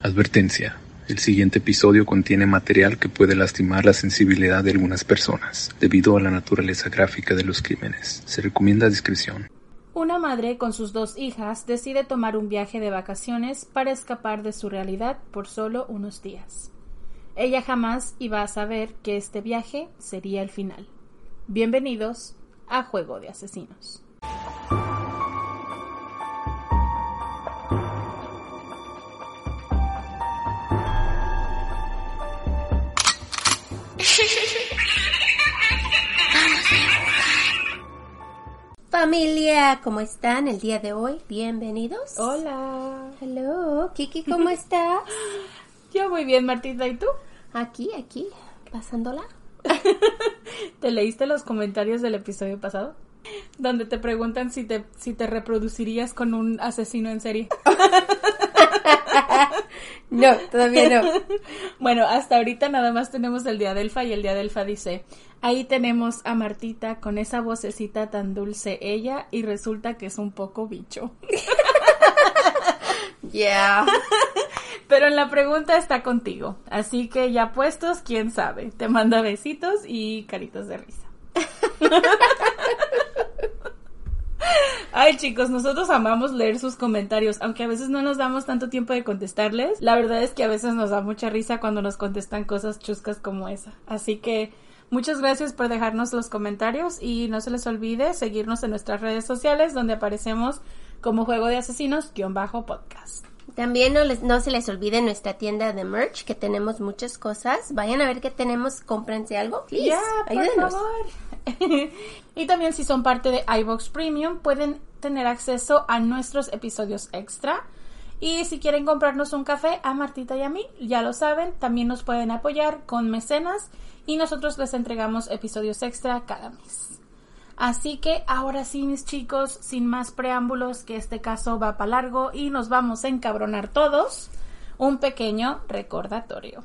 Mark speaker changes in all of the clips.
Speaker 1: Advertencia. El siguiente episodio contiene material que puede lastimar la sensibilidad de algunas personas debido a la naturaleza gráfica de los crímenes. Se recomienda discreción.
Speaker 2: Una madre con sus dos hijas decide tomar un viaje de vacaciones para escapar de su realidad por solo unos días. Ella jamás iba a saber que este viaje sería el final. Bienvenidos a Juego de Asesinos.
Speaker 3: Familia, ¿cómo están el día de hoy? Bienvenidos.
Speaker 2: Hola.
Speaker 3: Hello, Kiki, ¿cómo estás?
Speaker 2: Yo muy bien, Martita, ¿y tú?
Speaker 3: Aquí, aquí, pasándola.
Speaker 2: ¿Te leíste los comentarios del episodio pasado? Donde te preguntan si te, si te reproducirías con un asesino en serie.
Speaker 3: no, todavía no.
Speaker 2: Bueno, hasta ahorita nada más tenemos el día del Fa y el día del Fa dice, ahí tenemos a Martita con esa vocecita tan dulce ella y resulta que es un poco bicho.
Speaker 3: Yeah.
Speaker 2: Pero en la pregunta está contigo, así que ya puestos, quién sabe. Te manda besitos y caritas de risa. Ay chicos, nosotros amamos leer sus comentarios, aunque a veces no nos damos tanto tiempo de contestarles. La verdad es que a veces nos da mucha risa cuando nos contestan cosas chuscas como esa. Así que muchas gracias por dejarnos los comentarios y no se les olvide seguirnos en nuestras redes sociales donde aparecemos como Juego de Asesinos-podcast.
Speaker 3: También no, les, no se les olvide nuestra tienda de merch, que tenemos muchas cosas. Vayan a ver qué tenemos, cómprense algo. Please,
Speaker 2: Ya, por
Speaker 3: ayúdenos.
Speaker 2: favor. y también si son parte de iVox Premium pueden tener acceso a nuestros episodios extra. Y si quieren comprarnos un café a Martita y a mí, ya lo saben, también nos pueden apoyar con mecenas y nosotros les entregamos episodios extra cada mes. Así que ahora sí, mis chicos, sin más preámbulos, que este caso va para largo y nos vamos a encabronar todos, un pequeño recordatorio.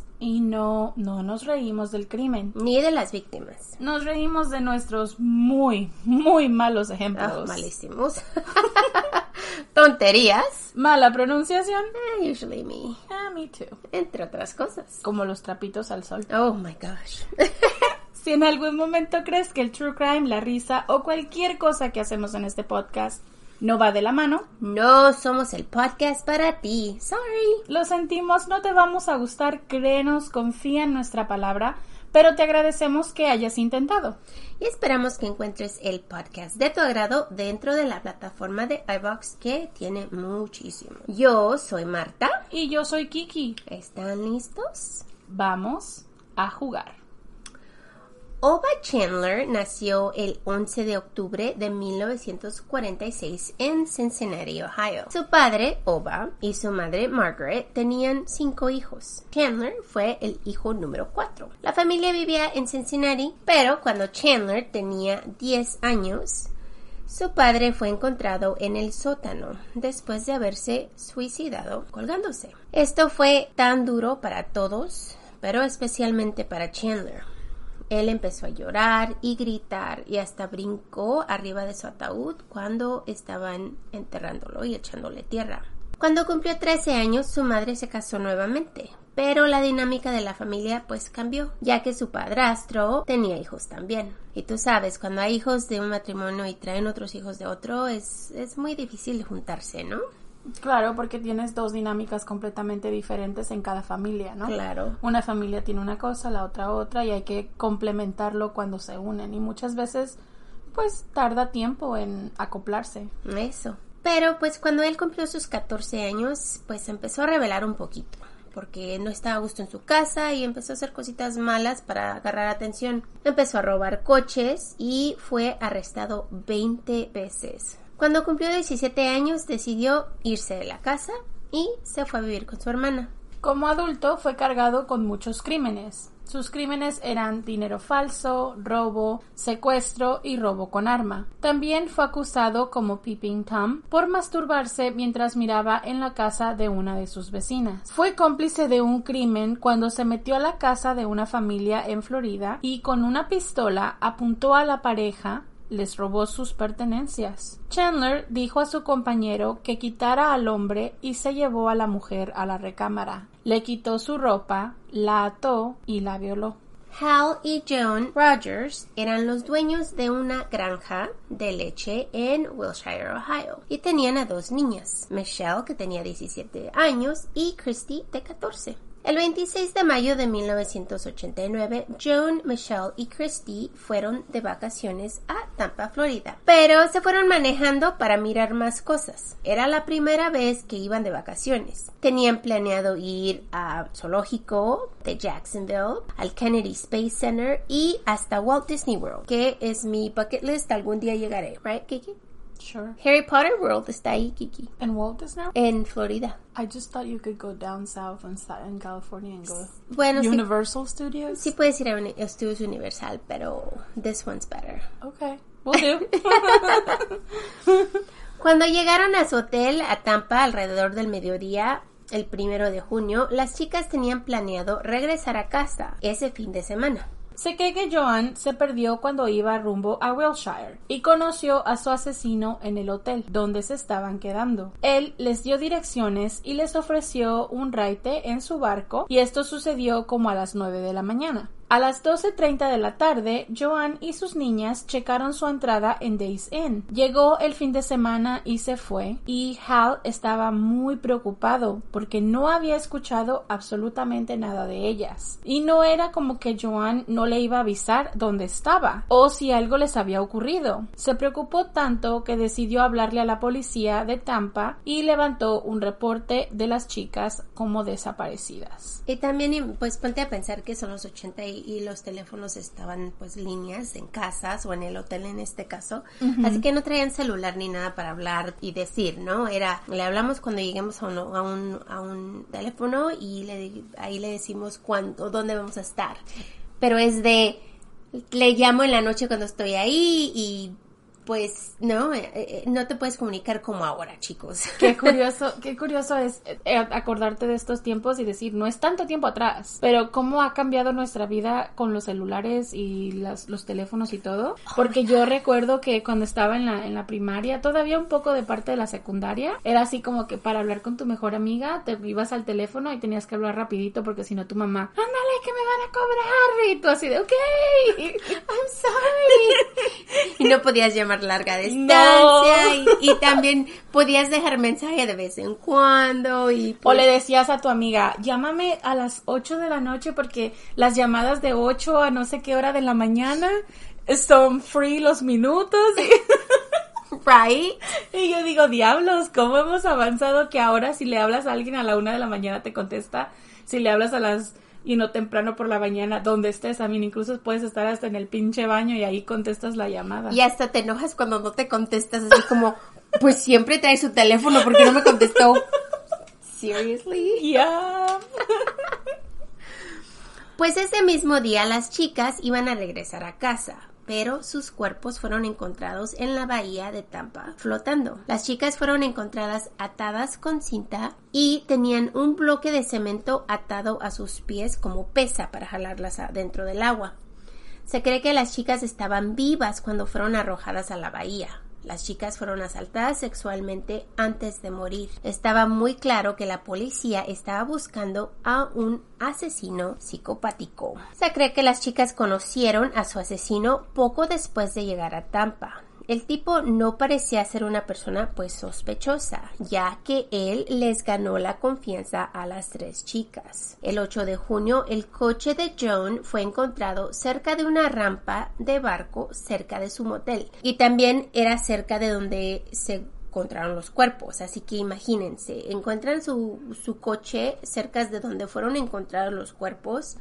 Speaker 2: Y no, no nos reímos del crimen.
Speaker 3: ni de las víctimas.
Speaker 2: Nos reímos de nuestros muy, muy malos
Speaker 3: Ah,
Speaker 2: ejemplos.
Speaker 3: malísimos. Tonterías.
Speaker 2: Mala pronunciación.
Speaker 3: Eh, usually me.
Speaker 2: Ah, me too.
Speaker 3: Entre otras cosas.
Speaker 2: Como los trapitos al sol.
Speaker 3: Oh my gosh.
Speaker 2: Si en algún momento crees que el true crime, la risa o cualquier cosa que hacemos en este podcast no va de la mano,
Speaker 3: No somos el podcast para ti. Sorry.
Speaker 2: lo sentimos, no te vamos a gustar, créenos, confía en nuestra palabra, pero te agradecemos que hayas intentado.
Speaker 3: Y esperamos que encuentres el podcast de tu agrado dentro de la plataforma de iBox que tiene muchísimo. Yo soy Marta.
Speaker 2: Y yo soy Kiki.
Speaker 3: ¿Están listos?
Speaker 2: Vamos a jugar.
Speaker 3: Oba Chandler nació el 11 de octubre de 1946 en Cincinnati, Ohio. Su padre, Oba, y su madre, Margaret, tenían cinco hijos. Chandler fue el hijo número cuatro. La familia vivía en Cincinnati, pero cuando Chandler tenía 10 años, su padre fue encontrado en el sótano después de haberse suicidado colgándose. Esto fue tan duro para todos, pero especialmente para Chandler. Él empezó a llorar y gritar y hasta brincó arriba de su ataúd cuando estaban enterrándolo y echándole tierra. Cuando cumplió 13 años, su madre se casó nuevamente, pero la dinámica de la familia pues cambió, ya que su padrastro tenía hijos también. Y tú sabes, cuando hay hijos de un matrimonio y traen otros hijos de otro, es, es muy difícil juntarse, ¿no?
Speaker 2: Claro, porque tienes dos dinámicas completamente diferentes en cada familia, ¿no?
Speaker 3: Claro.
Speaker 2: Una familia tiene una cosa, la otra otra, y hay que complementarlo cuando se unen. Y muchas veces, pues, tarda tiempo en acoplarse.
Speaker 3: Eso. Pero pues cuando él cumplió sus 14 años, pues empezó a revelar un poquito, porque no estaba a gusto en su casa y empezó a hacer cositas malas para agarrar atención. Empezó a robar coches y fue arrestado 20 veces. Cuando cumplió 17 años decidió irse de la casa y se fue a vivir con su hermana.
Speaker 2: Como adulto fue cargado con muchos crímenes. Sus crímenes eran dinero falso, robo, secuestro y robo con arma. También fue acusado como Peeping Tom por masturbarse mientras miraba en la casa de una de sus vecinas. Fue cómplice de un crimen cuando se metió a la casa de una familia en Florida y con una pistola apuntó a la pareja les robó sus pertenencias. Chandler dijo a su compañero que quitara al hombre y se llevó a la mujer a la recámara. Le quitó su ropa, la ató y la violó.
Speaker 3: Hal y John Rogers eran los dueños de una granja de leche en Wilshire, Ohio, y tenían a dos niñas, Michelle, que tenía 17 años, y Christy, de 14. El 26 de mayo de 1989, Joan, Michelle y Christy fueron de vacaciones a Tampa, Florida, pero se fueron manejando para mirar más cosas. Era la primera vez que iban de vacaciones. Tenían planeado ir a zoológico de Jacksonville, al Kennedy Space Center y hasta Walt Disney World, que es mi bucket list. Algún día llegaré, right, Kiki?
Speaker 2: Sure.
Speaker 3: Harry Potter World está ahí, Kiki,
Speaker 2: And Walt Disney?
Speaker 3: en Florida.
Speaker 2: I just thought you could go down south and start in California and go
Speaker 3: Bueno, sí,
Speaker 2: Universal Studios.
Speaker 3: sí puedes ir a universal, pero this one's better.
Speaker 2: Okay, we'll do.
Speaker 3: Cuando llegaron a su hotel a Tampa alrededor del mediodía, el primero de junio, las chicas tenían planeado regresar a casa ese fin de semana.
Speaker 2: Se que Joan se perdió cuando iba rumbo a Wilshire y conoció a su asesino en el hotel donde se estaban quedando. Él les dio direcciones y les ofreció un raite en su barco y esto sucedió como a las 9 de la mañana. A las 12.30 de la tarde, Joan y sus niñas checaron su entrada en Days Inn. Llegó el fin de semana y se fue, y Hal estaba muy preocupado porque no había escuchado absolutamente nada de ellas. Y no era como que Joan no le iba a avisar dónde estaba o si algo les había ocurrido. Se preocupó tanto que decidió hablarle a la policía de Tampa y levantó un reporte de las chicas como desaparecidas.
Speaker 3: Y también, pues ponte a pensar que son los 80 y, y los teléfonos estaban, pues, líneas en casas o en el hotel en este caso. Así que no traían celular ni nada para hablar y decir, ¿no? Era, le hablamos cuando lleguemos a un, a un, a un teléfono y le, ahí le decimos cuándo, dónde vamos a estar. Pero es de, le llamo en la noche cuando estoy ahí y pues no, Eh, eh, no te puedes comunicar como ahora, chicos.
Speaker 2: Qué curioso, qué curioso es eh, acordarte de estos tiempos y decir, no es tanto tiempo atrás, pero cómo ha cambiado nuestra vida con los celulares y las, los teléfonos y todo. Porque yo recuerdo que cuando estaba en la, en la primaria, todavía un poco de parte de la secundaria, era así como que para hablar con tu mejor amiga, te ibas al teléfono y tenías que hablar rapidito porque si no tu mamá, ándale, que me van a cobrar. Y tú así de, ok, I'm sorry.
Speaker 3: y no podías llamar larga distancia y, y también podías dejar mensaje de vez en cuando y
Speaker 2: O
Speaker 3: pues,
Speaker 2: le decías a tu amiga, llámame a las 8 de la noche porque las llamadas de 8 a no sé qué hora de la mañana son free los minutos.
Speaker 3: right
Speaker 2: Y, y yo digo, diablos, ¿cómo hemos avanzado que ahora si le hablas a alguien a la una de la mañana te contesta? Si le hablas a las y no temprano por la mañana, donde estés, también incluso puedes estar hasta en el pinche baño y ahí contestas la llamada.
Speaker 3: y hasta te enojas cuando no te contestas así como pues siempre trae su teléfono porque no me contestó seriously
Speaker 2: Ya.
Speaker 3: Pues ese mismo día las chicas iban a regresar a casa, pero sus cuerpos fueron encontrados en la bahía de Tampa, flotando. Las chicas fueron encontradas atadas con cinta y tenían un bloque de cemento atado a sus pies como pesa para jalarlas dentro del agua. Se cree que las chicas estaban vivas cuando fueron arrojadas a la bahía. Las chicas fueron asaltadas sexualmente antes de morir. Estaba muy claro que la policía estaba buscando a un asesino psicopático. Se cree que las chicas conocieron a su asesino poco después de llegar a Tampa. El tipo no parecía ser una persona pues sospechosa, ya que él les ganó la confianza a las tres chicas. El 8 de junio, el coche de Joan fue encontrado cerca de una rampa de barco cerca de su motel y también era cerca de donde se encontraron los cuerpos. Así que imagínense, encuentran su, su coche cerca de donde fueron encontrados los cuerpos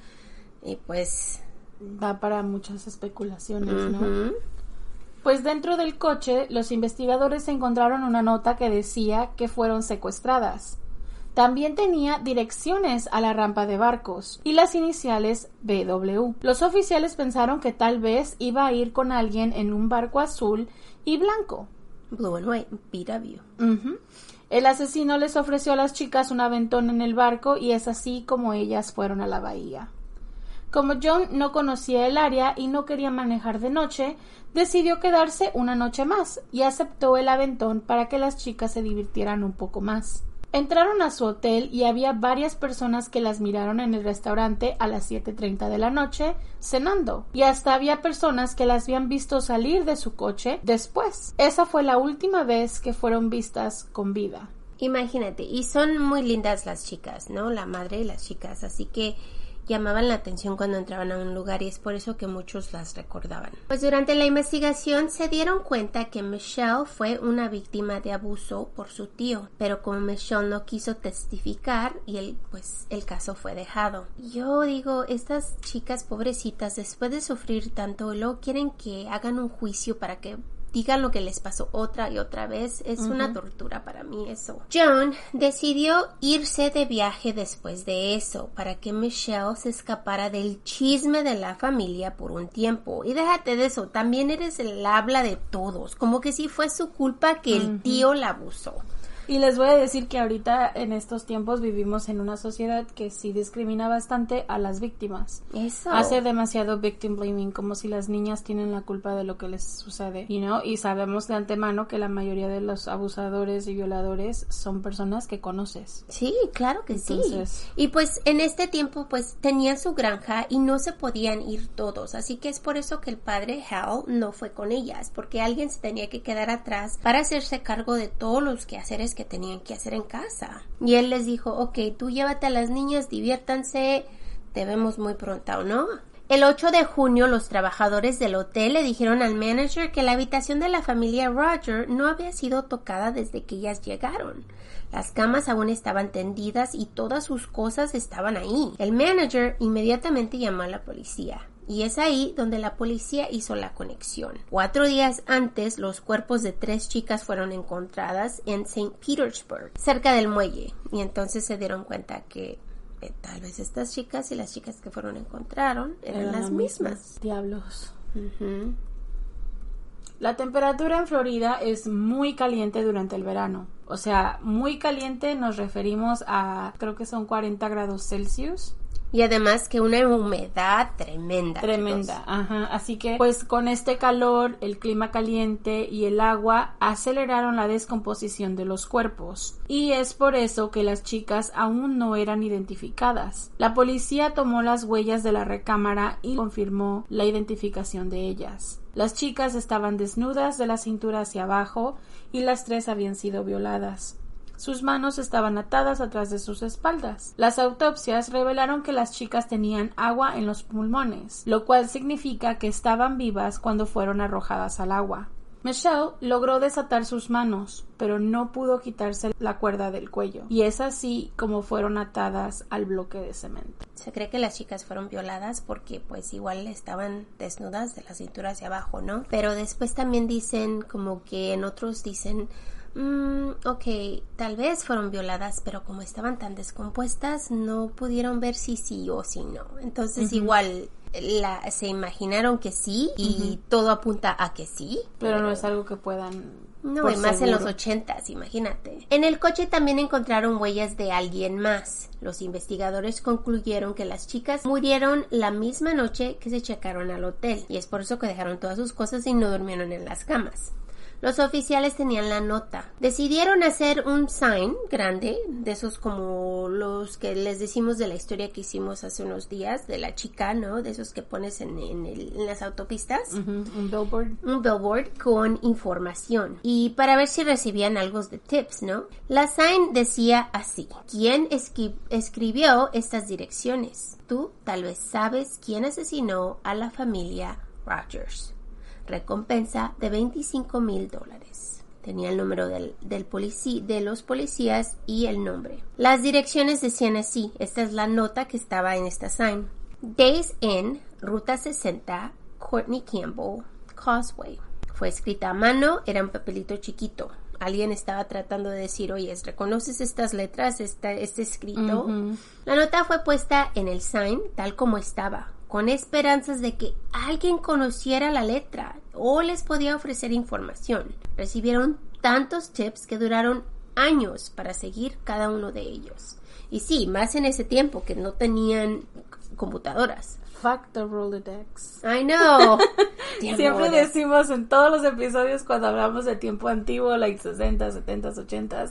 Speaker 3: y pues...
Speaker 2: Da para muchas especulaciones, ¿no? Pues dentro del coche los investigadores encontraron una nota que decía que fueron secuestradas. También tenía direcciones a la rampa de barcos y las iniciales BW. Los oficiales pensaron que tal vez iba a ir con alguien en un barco azul y blanco.
Speaker 3: Blue and white, BW.
Speaker 2: El asesino les ofreció a las chicas un aventón en el barco y es así como ellas fueron a la bahía. Como John no conocía el área y no quería manejar de noche, decidió quedarse una noche más y aceptó el aventón para que las chicas se divirtieran un poco más. Entraron a su hotel y había varias personas que las miraron en el restaurante a las 7.30 de la noche cenando y hasta había personas que las habían visto salir de su coche después. Esa fue la última vez que fueron vistas con vida.
Speaker 3: Imagínate, y son muy lindas las chicas, ¿no? La madre y las chicas, así que llamaban la atención cuando entraban a un lugar y es por eso que muchos las recordaban. Pues durante la investigación se dieron cuenta que Michelle fue una víctima de abuso por su tío, pero como Michelle no quiso testificar y el, pues el caso fue dejado. Yo digo, estas chicas pobrecitas después de sufrir tanto, luego quieren que hagan un juicio para que digan lo que les pasó otra y otra vez. Es una tortura para mí eso. John decidió irse de viaje después de eso para que Michelle se escapara del chisme de la familia por un tiempo. Y déjate de eso, también eres el habla de todos, como que si fue su culpa que el tío la abusó.
Speaker 2: Y les voy a decir que ahorita en estos tiempos vivimos en una sociedad que sí discrimina bastante a las víctimas.
Speaker 3: Eso.
Speaker 2: Hace demasiado victim blaming, como si las niñas tienen la culpa de lo que les sucede, you know? Y sabemos de antemano que la mayoría de los abusadores y violadores son personas que conoces.
Speaker 3: Sí, claro que
Speaker 2: Entonces-
Speaker 3: sí. Y pues en este tiempo pues tenían su granja y no se podían ir todos, así que es por eso que el padre Hal no fue con ellas, porque alguien se tenía que quedar atrás para hacerse cargo de todos los quehaceres que tenían que hacer en casa. Y él les dijo, ok, tú llévate a las niñas, diviértanse, te vemos muy pronto, ¿o no? El 8 de junio los trabajadores del hotel le dijeron al manager que la habitación de la familia Roger no había sido tocada desde que ellas llegaron. Las camas aún estaban tendidas y todas sus cosas estaban ahí. El manager inmediatamente llamó a la policía. Y es ahí donde la policía hizo la conexión. Cuatro días antes, los cuerpos de tres chicas fueron encontradas en St. Petersburg, cerca del muelle. Y entonces se dieron cuenta que eh, tal vez estas chicas y las chicas que fueron encontraron eran, las mismas.
Speaker 2: Diablos. La temperatura en Florida es muy caliente durante el verano. O sea, muy caliente nos referimos a, creo que son 40 grados Celsius.
Speaker 3: Y además que una humedad tremenda.
Speaker 2: Tremenda,
Speaker 3: chicos.
Speaker 2: ajá. Así que, pues con este calor, el clima caliente y el agua aceleraron la descomposición de los cuerpos. Y es por eso que las chicas aún no eran identificadas. La policía tomó las huellas de la recámara y confirmó la identificación de ellas. Las chicas estaban desnudas de la cintura hacia abajo y las tres habían sido violadas. Sus manos estaban atadas atrás de sus espaldas. Las autopsias revelaron que las chicas tenían agua en los pulmones, lo cual significa que estaban vivas cuando fueron arrojadas al agua. Michelle logró desatar sus manos, pero no pudo quitarse la cuerda del cuello, y es así como fueron atadas al bloque de cemento.
Speaker 3: Se cree que las chicas fueron violadas porque pues igual estaban desnudas de la cintura hacia abajo, ¿no? Pero después también dicen como que en otros dicen Mm, ok, tal vez fueron violadas, pero como estaban tan descompuestas, no pudieron ver si sí o si no. Entonces, igual la, se imaginaron que sí y todo apunta a que sí.
Speaker 2: Pero no es algo que puedan.
Speaker 3: No, y más en los ochentas, imagínate. En el coche también encontraron huellas de alguien más. Los investigadores concluyeron que las chicas murieron la misma noche que se checaron al hotel, y es por eso que dejaron todas sus cosas y no durmieron en las camas. Los oficiales tenían la nota. Decidieron hacer un sign grande, de esos como los que les decimos de la historia que hicimos hace unos días, de la chica, ¿no? De esos que pones en, en, el- en las autopistas.
Speaker 2: Un billboard.
Speaker 3: Un billboard con información. Y para ver si recibían algo de tips, ¿no? La sign decía así. ¿Quién escribió estas direcciones? Tú tal vez sabes quién asesinó a la familia Rogers. Recompensa de 25 mil dólares. Tenía el número del, del de los policías y el nombre. Las direcciones decían así. Esta es la nota que estaba en esta sign. Days Inn, Ruta 60, Courtney Campbell, Causeway. Fue escrita a mano, era un papelito chiquito. Alguien estaba tratando de decir, oye, ¿reconoces estas letras, esta, este escrito? La nota fue puesta en el sign tal como estaba, con esperanzas de que alguien conociera la letra o les podía ofrecer información. Recibieron tantos tips que duraron años para seguir cada uno de ellos. Y sí, más en ese tiempo que no tenían computadoras.
Speaker 2: Fuck the Rolodex.
Speaker 3: I know.
Speaker 2: Siempre decimos en todos los episodios cuando hablamos de tiempo antiguo, like 60, 70, 80.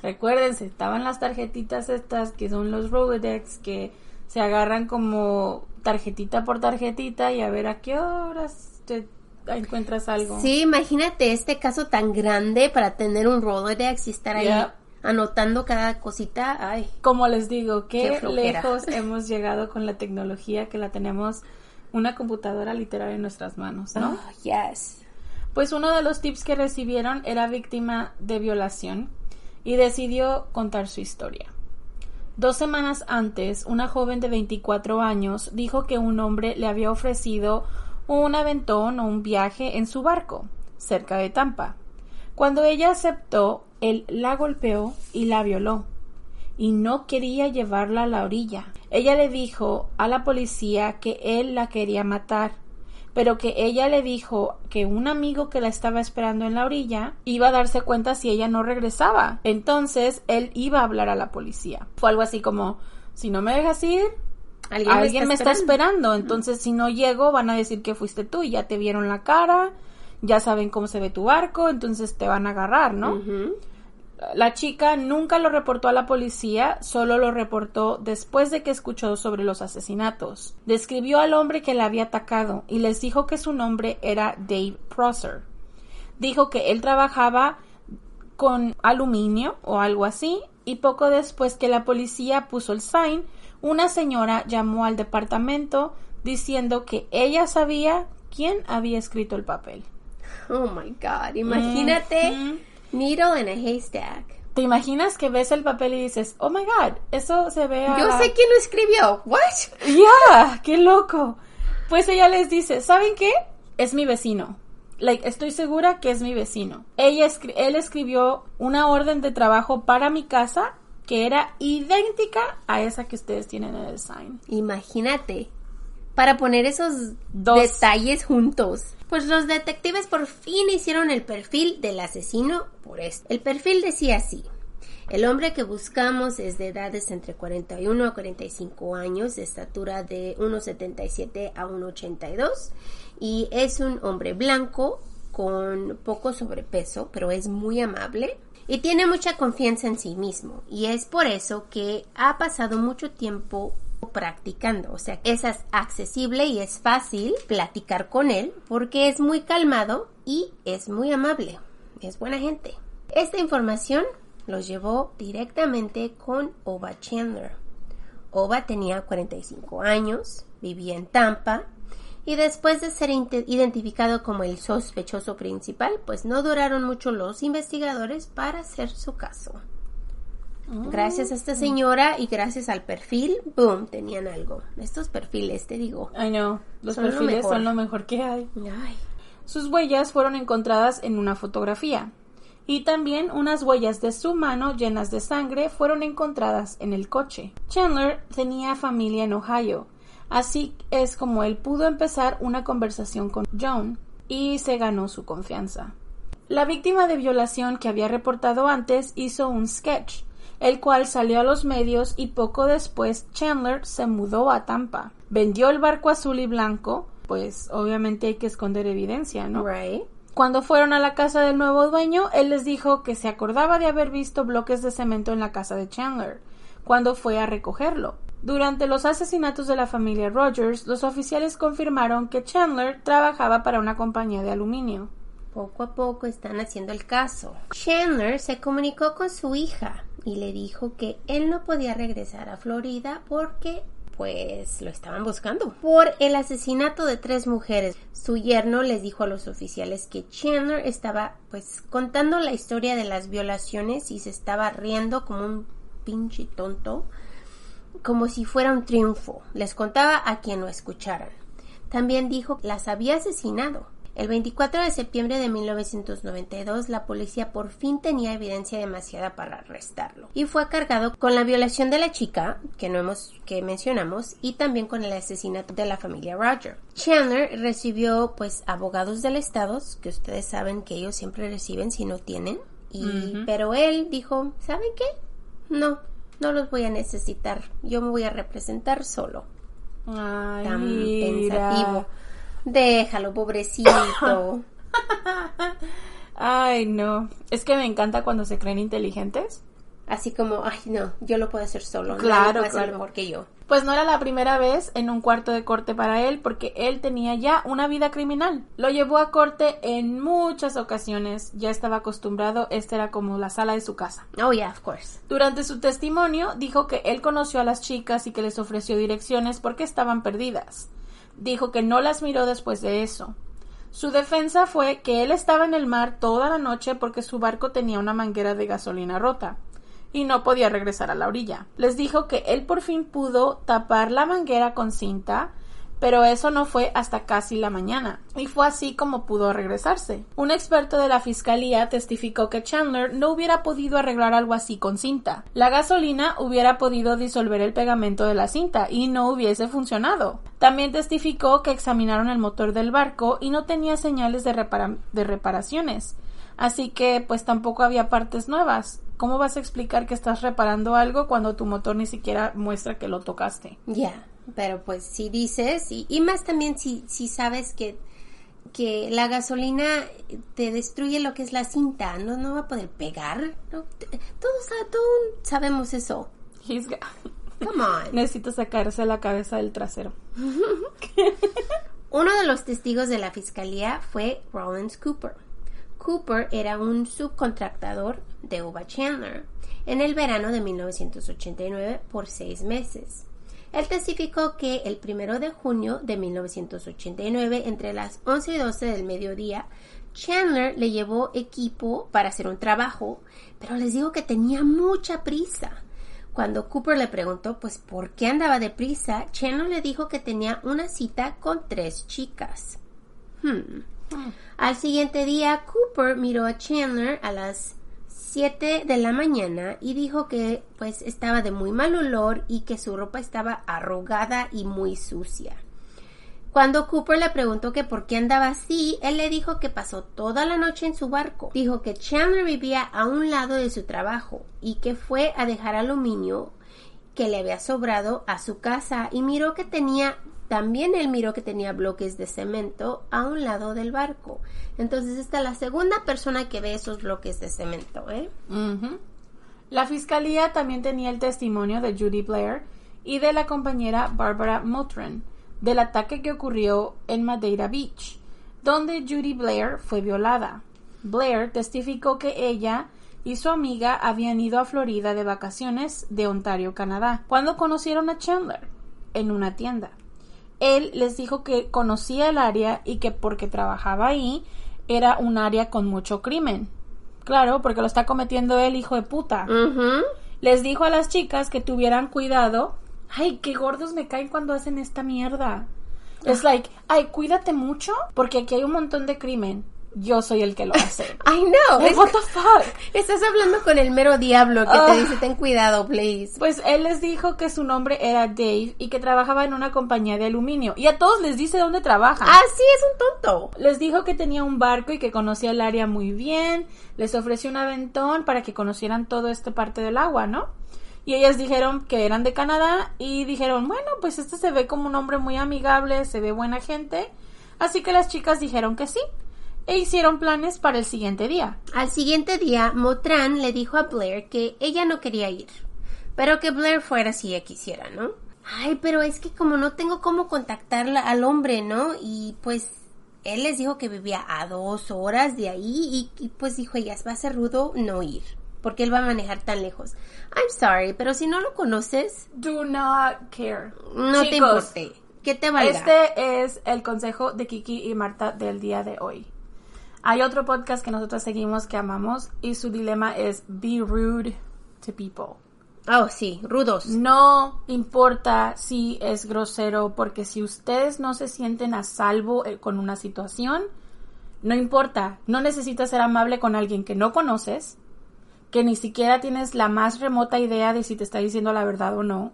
Speaker 2: Recuérdense, estaban las tarjetitas estas que son los Rolodex que se agarran como tarjetita por tarjetita y a ver a qué horas te encuentras algo.
Speaker 3: Sí, imagínate este caso tan grande para tener un Rolodex y estar ahí
Speaker 2: Yeah.
Speaker 3: anotando cada cosita. Ay,
Speaker 2: Como les digo,
Speaker 3: Qué
Speaker 2: qué, lejos hemos llegado con la tecnología que la tenemos una computadora literal en nuestras manos, ¿no?
Speaker 3: oh, yes.
Speaker 2: Pues uno de los tips que recibieron era víctima de violación y decidió contar su historia. Dos semanas antes, una joven de 24 años dijo que un hombre le había ofrecido un aventón o un viaje en su barco, cerca de Tampa. Cuando ella aceptó, él la golpeó y la violó y no quería llevarla a la orilla. Ella le dijo a la policía que él la quería matar, pero que ella le dijo que un amigo que la estaba esperando en la orilla iba a darse cuenta si ella no regresaba. Entonces él iba a hablar a la policía. Fue algo así como, si no me dejas ir, alguien, me está esperando. Entonces si no llego van a decir que fuiste tú y ya te vieron la cara, ya saben cómo se ve tu barco, entonces te van a agarrar, ¿no? La chica nunca lo reportó a la policía, solo lo reportó después de que escuchó sobre los asesinatos. Describió al hombre que la había atacado y les dijo que su nombre era Dave Prosser. Dijo que él trabajaba con aluminio o algo así y poco después que la policía puso el sign, una señora llamó al departamento diciendo que ella sabía quién había escrito el papel.
Speaker 3: Oh my God. Imagínate. Needle in a haystack.
Speaker 2: ¿Te imaginas que ves el papel y dices, oh my god, eso se ve a...
Speaker 3: Yo sé quién lo escribió. What?
Speaker 2: ¡Ya! ¡Qué loco! Pues ella les dice, ¿saben qué? Es mi vecino. Like, estoy segura que es mi vecino. Ella escri- él escribió una orden de trabajo para mi casa que era idéntica a esa que ustedes tienen en el sign.
Speaker 3: Imagínate. Para poner esos
Speaker 2: Dos.
Speaker 3: detalles juntos. Pues los detectives por fin hicieron el perfil del asesino por esto. El perfil decía así. El hombre que buscamos es de edades entre 41 a 45 años, de estatura de 1,77 a 1,82 y es un hombre blanco con poco sobrepeso, pero es muy amable y tiene mucha confianza en sí mismo y es por eso que ha pasado mucho tiempo practicando, o sea, es accesible y es fácil platicar con él porque es muy calmado y es muy amable, es buena gente. Esta información los llevó directamente con Oba Chandler. Oba tenía 45 años, vivía en Tampa y después de ser identificado como el sospechoso principal, pues no duraron mucho los investigadores para hacer su caso. Gracias a esta señora y gracias al perfil, boom, tenían algo. Estos perfiles, te digo.
Speaker 2: I know, los
Speaker 3: Son
Speaker 2: perfiles son lo mejor que hay.
Speaker 3: Ay,
Speaker 2: Sus huellas fueron encontradas en una fotografía. Y también unas huellas de su mano llenas de sangre fueron encontradas en el coche. Chandler tenía familia en Ohio, así es como él pudo empezar una conversación con Joan y se ganó su confianza. La víctima de violación que había reportado antes hizo un sketch, el cual salió a los medios y poco después Chandler se mudó a Tampa. Vendió el barco azul y blanco, pues obviamente hay que esconder evidencia, ¿no?
Speaker 3: right.
Speaker 2: Cuando fueron a la casa del nuevo dueño, él les dijo que se acordaba de haber visto bloques de cemento en la casa de Chandler, cuando fue a recogerlo. Durante los asesinatos de la familia Rogers, los oficiales confirmaron que Chandler trabajaba para una compañía de aluminio.
Speaker 3: Poco a poco están haciendo el caso. Chandler se comunicó con su hija y le dijo que él no podía regresar a Florida porque pues lo estaban buscando por el asesinato de tres mujeres. Su yerno les dijo a los oficiales que Chandler estaba pues contando la historia de las violaciones y se estaba riendo como un pinche tonto, como si fuera un triunfo. Les contaba a quien lo escucharan. También dijo que las había asesinado el 24 de septiembre de 1992 la policía por fin tenía evidencia demasiada para arrestarlo y fue cargado con la violación de la chica que no hemos que mencionamos y también con el asesinato de la familia Roger. Chandler recibió pues abogados del estado que ustedes saben que ellos siempre reciben si no tienen y pero él dijo, ¿saben qué? No, no los voy a necesitar. Yo me voy a representar solo.
Speaker 2: Ay,
Speaker 3: Tan
Speaker 2: mira.
Speaker 3: pensativo. Déjalo, pobrecito.
Speaker 2: Ay, no. Es que me encanta cuando se creen inteligentes.
Speaker 3: Así como, ay, no, yo lo puedo hacer solo.
Speaker 2: Claro,
Speaker 3: puede
Speaker 2: claro.
Speaker 3: mejor que yo.
Speaker 2: Pues no era la primera vez en un cuarto de corte para él porque él tenía ya una vida criminal. Lo llevó a corte en muchas ocasiones. Ya estaba acostumbrado, esta era como la sala de su casa.
Speaker 3: Oh, yeah, of course.
Speaker 2: Durante su testimonio dijo que él conoció a las chicas y que les ofreció direcciones porque estaban perdidas. Dijo que no las miró después de eso. Su defensa fue que él estaba en el mar toda la noche porque su barco tenía una manguera de gasolina rota y no podía regresar a la orilla. Les dijo que él por fin pudo tapar la manguera con cinta, pero eso no fue hasta casi la mañana, y fue así como pudo regresarse. Un experto de la fiscalía testificó que Chandler no hubiera podido arreglar algo así con cinta. La gasolina hubiera podido disolver el pegamento de la cinta y no hubiese funcionado. También testificó que examinaron el motor del barco y no tenía señales de, repara- de reparaciones. Así que pues tampoco había partes nuevas. ¿Cómo vas a explicar que estás reparando algo cuando tu motor ni siquiera muestra que lo tocaste?
Speaker 3: Ya, pero pues si dices, y, y más también si, si sabes que, que la gasolina te destruye lo que es la cinta, no, no va a poder pegar. Todos, sa- todos sabemos eso.
Speaker 2: He's got-
Speaker 3: Come on.
Speaker 2: Necesito sacarse la cabeza del trasero.
Speaker 3: Uno de los testigos de la fiscalía fue Rollins Cooper. Cooper era un subcontractador de Uva Chandler en el verano de 1989 por seis meses. Él testificó que el primero de junio de 1989, entre las 11 y 12 del mediodía, Chandler le llevó equipo para hacer un trabajo, pero les digo que tenía mucha prisa. Cuando Cooper le preguntó pues por qué andaba deprisa, Chandler le dijo que tenía una cita con tres chicas. Hmm. Al siguiente día, Cooper miró a Chandler a las 7 de la mañana y dijo que pues estaba de muy mal olor y que su ropa estaba arrugada y muy sucia. Cuando Cooper le preguntó que por qué andaba así, él le dijo que pasó toda la noche en su barco. Dijo que Chandler vivía a un lado de su trabajo y que fue a dejar aluminio que le había sobrado a su casa y miró que tenía también él miró que tenía bloques de cemento a un lado del barco. Entonces esta es la segunda persona que ve esos bloques de cemento, ¿eh?
Speaker 2: La fiscalía también tenía el testimonio de Judy Blair y de la compañera Barbara Motran del ataque que ocurrió en Madeira Beach, donde Judy Blair fue violada. Blair testificó que ella y su amiga habían ido a Florida de vacaciones de Ontario, Canadá, cuando conocieron a Chandler en una tienda. Él les dijo que conocía el área y que porque trabajaba ahí era un área con mucho crimen. Claro, porque lo está cometiendo el hijo de puta. Les dijo a las chicas que tuvieran cuidado. Ay, qué gordos me caen cuando hacen esta mierda. Es like, ay, cuídate mucho porque aquí hay un montón de crimen. Yo soy el que lo hace.
Speaker 3: I know.
Speaker 2: Like, what the fuck?
Speaker 3: estás hablando con el mero diablo que
Speaker 2: Ah.
Speaker 3: te dice ten cuidado, please.
Speaker 2: Pues él les dijo que su nombre era Dave y que trabajaba en una compañía de aluminio. Y a todos les dice dónde trabaja.
Speaker 3: Ah, sí, es un tonto.
Speaker 2: Les dijo que tenía un barco y que conocía el área muy bien. Les ofreció un aventón para que conocieran toda esta parte del agua, ¿no? Y ellas dijeron que eran de Canadá y dijeron, bueno, pues este se ve como un hombre muy amigable, se ve buena gente. Así que las chicas dijeron que sí. E hicieron planes para el siguiente día.
Speaker 3: Al siguiente día, Motran le dijo a Blair que ella no quería ir, pero que Blair fuera si ella quisiera, ¿no? Ay, pero es que como no tengo cómo contactarla al hombre, ¿no? Y pues él les dijo que vivía a dos horas de ahí y, y pues dijo ella, va a ser rudo no ir, porque él va a manejar tan lejos. I'm sorry, pero si no lo conoces,
Speaker 2: Do not care.
Speaker 3: no te importe. ¿Qué te valga?
Speaker 2: Este es el consejo de Kiki y Marta del día de hoy. Hay otro podcast que nosotros seguimos que amamos y su dilema es be rude to people.
Speaker 3: Oh, sí, rudos.
Speaker 2: No importa si es grosero, porque si ustedes no se sienten a salvo eh, con una situación, no importa. No necesitas ser amable con alguien que no conoces, que ni siquiera tienes la más remota idea de si te está diciendo la verdad o no.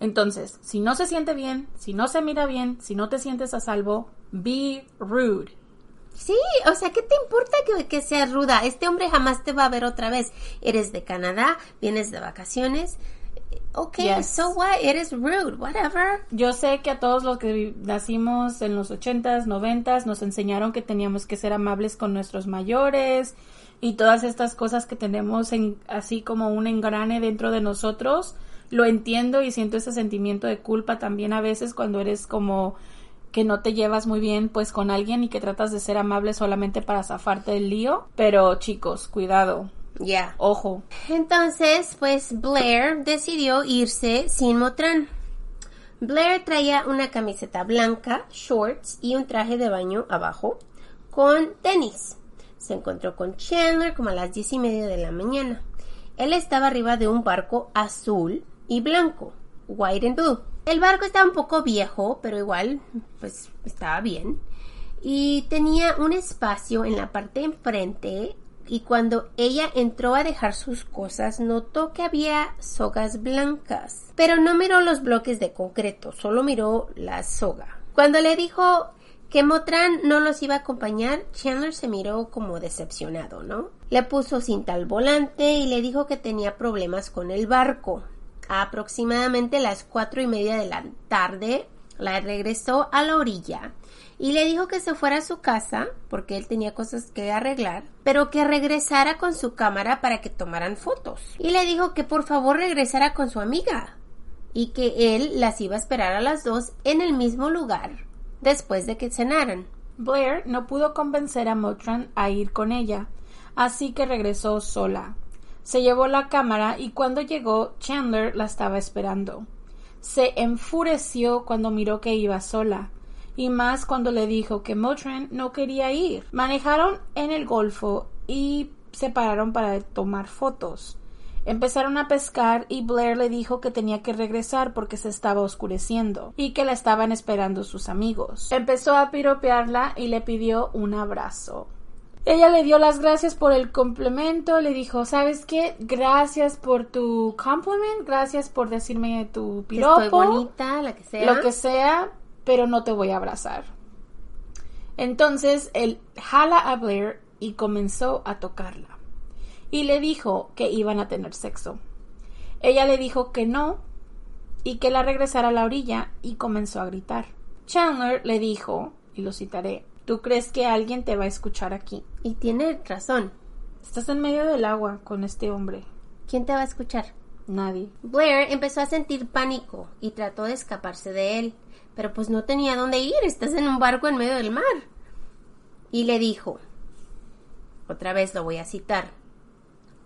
Speaker 2: Entonces, si no se siente bien, si no se mira bien, si no te sientes a salvo, be rude.
Speaker 3: Sí, o sea, ¿qué te importa que, que sea ruda? Este hombre jamás te va a ver otra vez. Eres de Canadá, vienes de vacaciones. Ok,
Speaker 2: Yes.
Speaker 3: so what? Eres rude, whatever.
Speaker 2: Yo sé que a todos los que nacimos en los ochentas, noventas, nos enseñaron que teníamos que ser amables con nuestros mayores y todas estas cosas que tenemos en, así como un engrane dentro de nosotros. Lo entiendo y siento ese sentimiento de culpa también a veces cuando eres como que no te llevas muy bien pues con alguien y que tratas de ser amable solamente para zafarte del lío. Pero chicos, cuidado,
Speaker 3: Ya.
Speaker 2: ojo.
Speaker 3: Entonces, pues Blair decidió irse sin Motran. Blair traía una camiseta blanca, shorts y un traje de baño abajo con tenis. Se encontró con Chandler como a las diez y media de la mañana. Él estaba arriba de un barco azul y blanco, white and blue. El barco estaba un poco viejo, pero igual, pues estaba bien. Y tenía un espacio en la parte enfrente y cuando ella entró a dejar sus cosas notó que había sogas blancas. Pero no miró los bloques de concreto, solo miró la soga. Cuando le dijo que Motran no los iba a acompañar, Chandler se miró como decepcionado, ¿no? Le puso cinta al volante y le dijo que tenía problemas con el barco. A aproximadamente las cuatro y media de la tarde, la regresó a la orilla y le dijo que se fuera a su casa porque él tenía cosas que arreglar, pero que regresara con su cámara para que tomaran fotos. Y le dijo que por favor regresara con su amiga y que él las iba a esperar a las dos en el mismo lugar después de que cenaran.
Speaker 2: Blair no pudo convencer a Motran a ir con ella, así que regresó sola. Se llevó la cámara y cuando llegó Chandler la estaba esperando. Se enfureció cuando miró que iba sola, y más cuando le dijo que Motran no quería ir. Manejaron en el Golfo y se pararon para tomar fotos. Empezaron a pescar y Blair le dijo que tenía que regresar porque se estaba oscureciendo y que la estaban esperando sus amigos. Empezó a piropearla y le pidió un abrazo. Ella le dio las gracias por el complemento, le dijo, ¿sabes qué? Gracias por tu compliment, gracias por decirme tu
Speaker 3: Que
Speaker 2: piropo,
Speaker 3: estoy bonita, la que sea.
Speaker 2: lo que sea, pero no te voy a abrazar. Entonces él jala a Blair y comenzó a tocarla. Y le dijo que iban a tener sexo. Ella le dijo que no y que la regresara a la orilla y comenzó a gritar. Chandler le dijo, y lo citaré, ¿tú crees que alguien te va a escuchar aquí?
Speaker 3: Y tiene razón.
Speaker 2: Estás en medio del agua con este hombre.
Speaker 3: ¿Quién te va a escuchar?
Speaker 2: Nadie.
Speaker 3: Blair empezó a sentir pánico y trató de escaparse de él, pero pues no tenía dónde ir, estás en un barco en medio del mar. Y le dijo, otra vez lo voy a citar,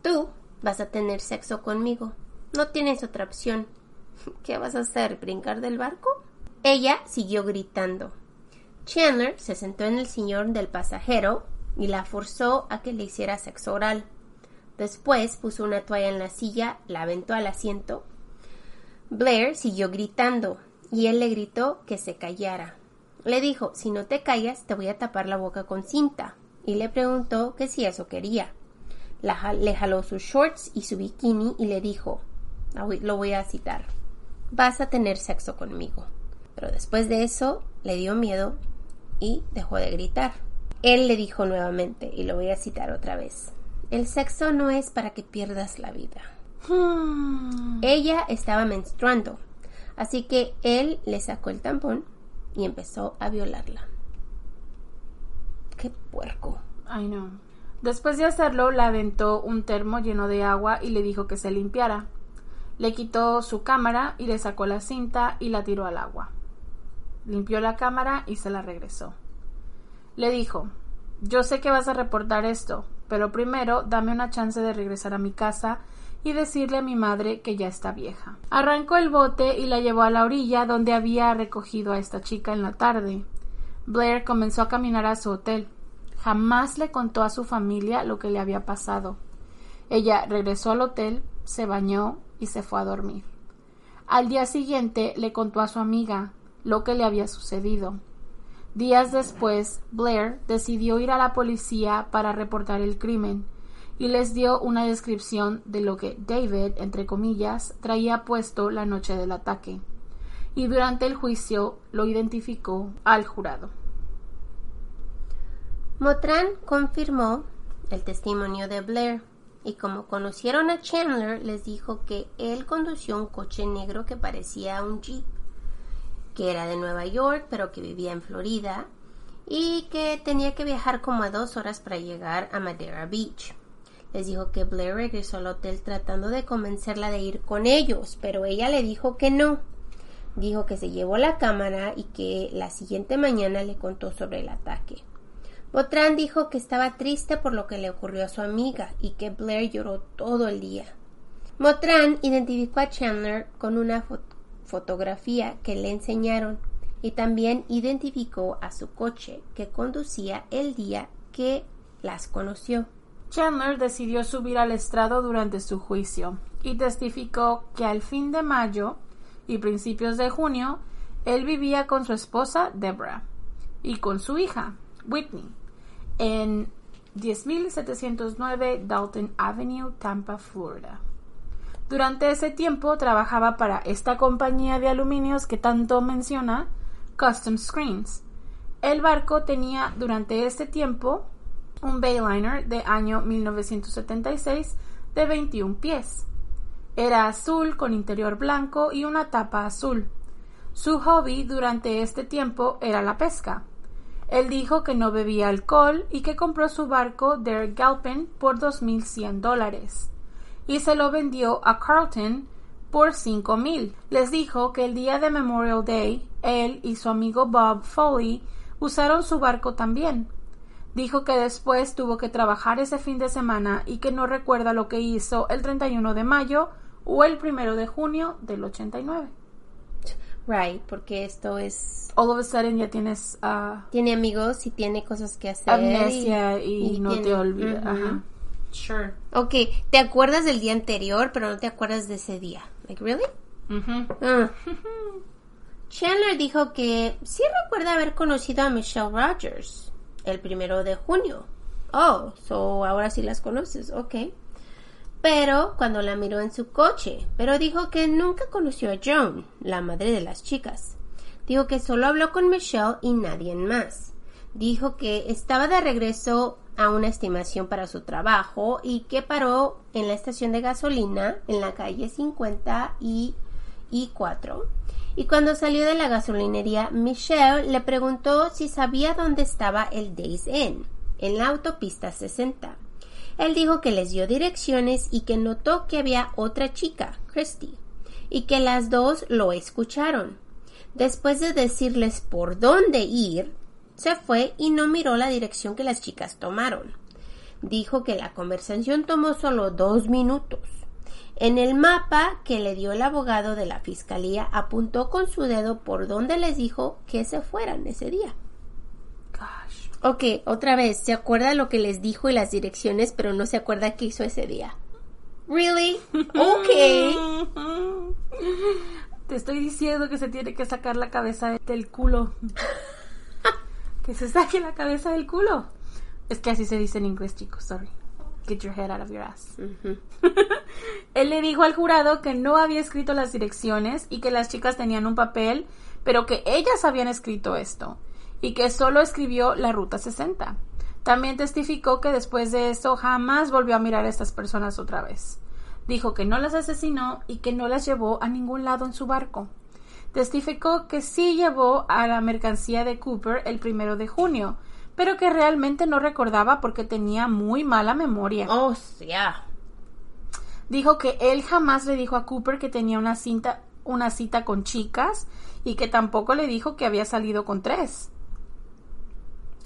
Speaker 3: tú vas a tener sexo conmigo, no tienes otra opción. ¿Qué vas a hacer? ¿Brincar del barco? Ella siguió gritando. Chandler se sentó en el sillón del pasajero y la forzó a que le hiciera sexo oral. Después puso una toalla en la silla, la aventó al asiento. Blair siguió gritando y él le gritó que se callara. Le dijo, si no te callas, te voy a tapar la boca con cinta. Y le preguntó que si eso quería. Le jaló sus shorts y su bikini y le dijo, voy- lo voy a citar, vas a tener sexo conmigo. Pero después de eso le dio miedo y dejó de gritar. Él le dijo nuevamente, y lo voy a citar otra vez, el sexo no es para que pierdas la vida.
Speaker 2: Hmm.
Speaker 3: Ella estaba menstruando, así que él le sacó el tampón y empezó a violarla. Qué puerco.
Speaker 2: Ay, no. Después de hacerlo, le aventó un termo lleno de agua y le dijo que se limpiara. Le quitó su cámara y le sacó la cinta y la tiró al agua. Limpió la cámara y se la regresó. Le dijo, yo sé que vas a reportar esto, pero primero dame una chance de regresar a mi casa y decirle a mi madre que ya está vieja. Arrancó el bote y la llevó a la orilla donde había recogido a esta chica en la tarde. Blair comenzó a caminar a su hotel. Jamás le contó a su familia lo que le había pasado. Ella regresó al hotel, se bañó y se fue a dormir. Al día siguiente le contó a su amiga lo que le había sucedido. Días después, Blair decidió ir a la policía para reportar el crimen y les dio una descripción de lo que David, entre comillas, traía puesto la noche del ataque. Y durante el juicio lo identificó al jurado.
Speaker 3: Motran confirmó el testimonio de Blair y como conocieron a Chandler les dijo que él condució un coche negro que parecía un jeep que era de Nueva York pero que vivía en Florida y que tenía que viajar como a dos horas para llegar a Madeira Beach. Les dijo que Blair regresó al hotel tratando de convencerla de ir con ellos, pero ella le dijo que no. Dijo que se llevó la cámara y que la siguiente mañana le contó sobre el ataque. Botran dijo que estaba triste por lo que le ocurrió a su amiga y que Blair lloró todo el día. Motran identificó a Chandler con una fotografía que le enseñaron y también identificó a su coche que conducía el día que las conoció.
Speaker 2: Chandler decidió subir al estrado durante su juicio y testificó que al fin de mayo y principios de junio él vivía con su esposa Deborah y con su hija Whitney en 10.709 Dalton Avenue, Tampa, Florida. Durante ese tiempo trabajaba para esta compañía de aluminios que tanto menciona, Custom Screens. El barco tenía durante este tiempo un Bayliner de año 1976 de 21 pies. Era azul con interior blanco y una tapa azul. Su hobby durante este tiempo era la pesca. Él dijo que no bebía alcohol y que compró su barco Der Galpen por 2.100 dólares y se lo vendió a Carlton por cinco mil. Les dijo que el día de Memorial Day, él y su amigo Bob Foley usaron su barco también. Dijo que después tuvo que trabajar ese fin de semana y que no recuerda lo que hizo el 31 de mayo o el 1 de junio del 89.
Speaker 3: Right, porque esto es...
Speaker 2: All of a sudden ya tienes... Uh,
Speaker 3: tiene amigos y tiene cosas que hacer.
Speaker 2: Amnesia y, no te olvidas. Ajá.
Speaker 3: Sure. Ok, te acuerdas del día anterior, pero no te acuerdas de ese día. Like, really? Ah. Chandler dijo que sí recuerda haber conocido a Michelle Rogers el primero de junio. Oh, so ahora sí las conoces, ok. Pero cuando la miró en su coche, pero dijo que nunca conoció a Joan, la madre de las chicas. Dijo que solo habló con Michelle y nadie más. Dijo que estaba de regreso a una estimación para su trabajo y que paró en la estación de gasolina en la calle 50 y, 4. Y cuando salió de la gasolinería, Michelle le preguntó si sabía dónde estaba el Days Inn, en la autopista 60. Él dijo que les dio direcciones y que notó que había otra chica, Christy, y que las dos lo escucharon. Después de decirles por dónde ir, se fue y no miró la dirección que las chicas tomaron. Dijo que la conversación tomó solo dos minutos. En el mapa que le dio el abogado de la fiscalía apuntó con su dedo por donde les dijo que se fueran ese día. Gosh. Ok, otra vez, se acuerda lo que les dijo y las direcciones, pero no se acuerda qué hizo ese día. Really? Ok.
Speaker 2: Te estoy diciendo que se tiene que sacar la cabeza del culo que se saque la cabeza del culo. Es que así se dice en inglés, chicos, sorry. Get your head out of your ass. Él le dijo al jurado que no había escrito las direcciones y que las chicas tenían un papel, pero que ellas habían escrito esto y que solo escribió la ruta 60. También testificó que después de eso jamás volvió a mirar a estas personas otra vez. Dijo que no las asesinó y que no las llevó a ningún lado en su barco testificó que sí llevó a la mercancía de Cooper el primero de junio, pero que realmente no recordaba porque tenía muy mala memoria.
Speaker 3: Oh, yeah.
Speaker 2: Dijo que él jamás le dijo a Cooper que tenía una cinta, una cita con chicas y que tampoco le dijo que había salido con tres.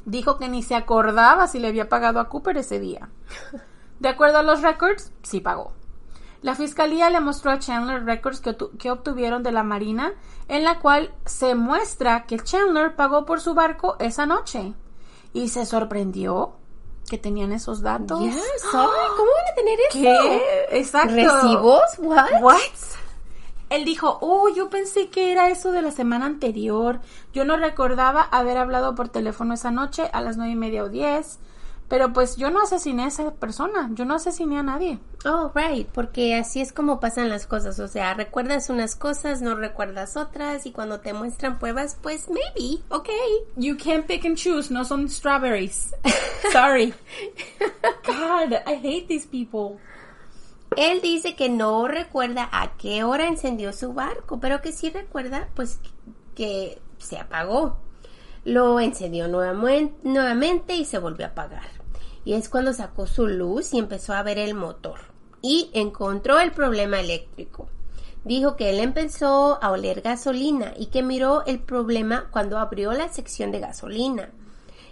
Speaker 2: Dijo que ni se acordaba si le había pagado a Cooper ese día. De acuerdo a los records, sí pagó. La fiscalía le mostró a Chandler records que, que, obtuvieron de la Marina, en la cual se muestra que Chandler pagó por su barco esa noche. Y se sorprendió que tenían esos datos.
Speaker 3: ¿Cómo van a tener eso?
Speaker 2: ¿Qué? Exacto.
Speaker 3: ¿Recibos? What?
Speaker 2: What? Él dijo, oh, yo pensé que era eso de la semana anterior. Yo no recordaba haber hablado por teléfono esa noche a las nueve y media o diez. Pero pues yo no asesiné a esa persona, yo no asesiné a nadie.
Speaker 3: Oh, right, porque así es como pasan las cosas, o sea, recuerdas unas cosas, no recuerdas otras y cuando te muestran pruebas, pues maybe, okay.
Speaker 2: You can't pick and choose, no son strawberries. Sorry. God, I hate these people.
Speaker 3: Él dice que no recuerda a qué hora encendió su barco, pero que sí recuerda pues que se apagó. Lo encendió nuevamente, nuevamente y se volvió a apagar y es cuando sacó su luz y empezó a ver el motor y encontró el problema eléctrico. Dijo que él empezó a oler gasolina y que miró el problema cuando abrió la sección de gasolina.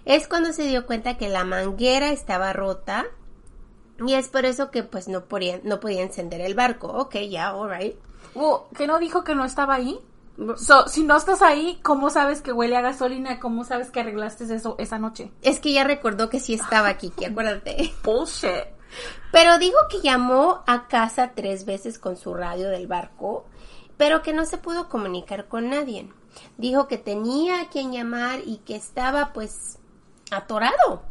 Speaker 3: Es cuando se dio cuenta que la manguera estaba rota y es por eso que pues no podía, no podía encender el barco. Ok, ya, alright.
Speaker 2: ¿Que no dijo que no estaba ahí? So, si no estás ahí, ¿cómo sabes que huele a gasolina? ¿Cómo sabes que arreglaste eso esa noche?
Speaker 3: Es que ya recordó que sí estaba aquí, que acuérdate.
Speaker 2: Bullshit.
Speaker 3: Pero dijo que llamó a casa tres veces con su radio del barco, pero que no se pudo comunicar con nadie. Dijo que tenía a quien llamar y que estaba pues atorado.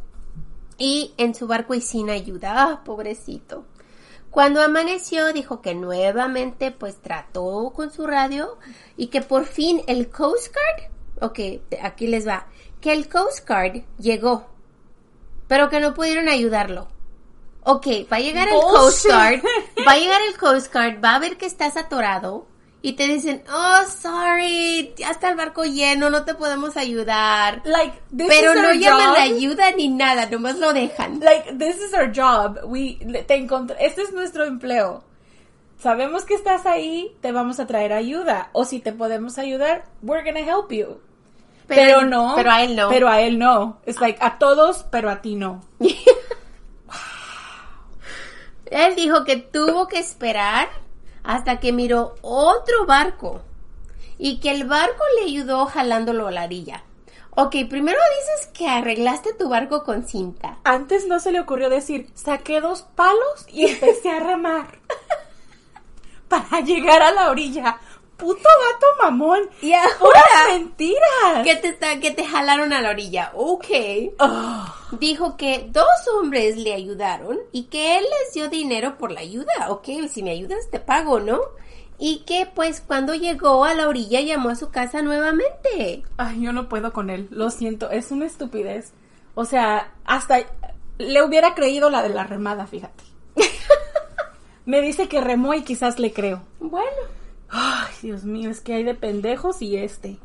Speaker 3: Y en su barco y sin ayuda. Ah, pobrecito. Cuando amaneció dijo que nuevamente pues trató con su radio y que por fin el Coast Guard, ok, aquí les va, que el Coast Guard llegó, pero que no pudieron ayudarlo. Ok, va a llegar el Coast Guard, va a llegar el Coast Guard, va a ver que estás atorado y te dicen, oh, sorry, ya está el barco lleno, no te podemos ayudar.
Speaker 2: Like,
Speaker 3: Pero no llaman la ayuda ni nada, nomás lo dejan.
Speaker 2: Like, this is our job. We, te este es nuestro empleo. Sabemos que estás ahí, te vamos a traer ayuda. O si te podemos ayudar, we're gonna help you. Pero, no.
Speaker 3: Pero a él no.
Speaker 2: Pero a él no. Es like, a todos, pero a ti no.
Speaker 3: Él dijo que tuvo que esperar hasta que miró otro barco y que el barco le ayudó jalándolo a la orilla. Ok, primero dices que arreglaste tu barco con cinta.
Speaker 2: Antes no se le ocurrió decir, saqué dos palos y empecé a remar para llegar a la orilla puto gato mamón.
Speaker 3: Y ahora.
Speaker 2: mentiras.
Speaker 3: Que te, que te jalaron a la orilla. Ok.
Speaker 2: Oh.
Speaker 3: Dijo que dos hombres le ayudaron y que él les dio dinero por la ayuda. Ok, si me ayudas te pago, ¿no? Y que pues cuando llegó a la orilla llamó a su casa nuevamente.
Speaker 2: Ay, yo no puedo con él. Lo siento, es una estupidez. O sea, hasta le hubiera creído la de la remada, fíjate. me dice que remó y quizás le creo.
Speaker 3: Bueno.
Speaker 2: Ay, Dios mío, es que hay de pendejos y este.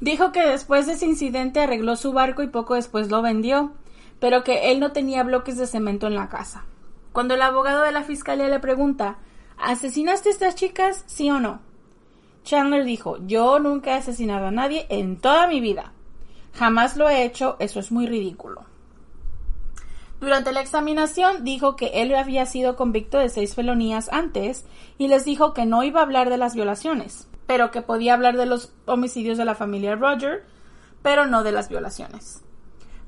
Speaker 2: Dijo que después de ese incidente arregló su barco y poco después lo vendió, pero que él no tenía bloques de cemento en la casa. Cuando el abogado de la fiscalía le pregunta, ¿asesinaste a estas chicas? ¿Sí o no? Chandler dijo, yo nunca he asesinado a nadie en toda mi vida. Jamás lo he hecho, eso es muy ridículo. Durante la examinación dijo que él había sido convicto de seis felonías antes y les dijo que no iba a hablar de las violaciones, pero que podía hablar de los homicidios de la familia Roger, pero no de las violaciones.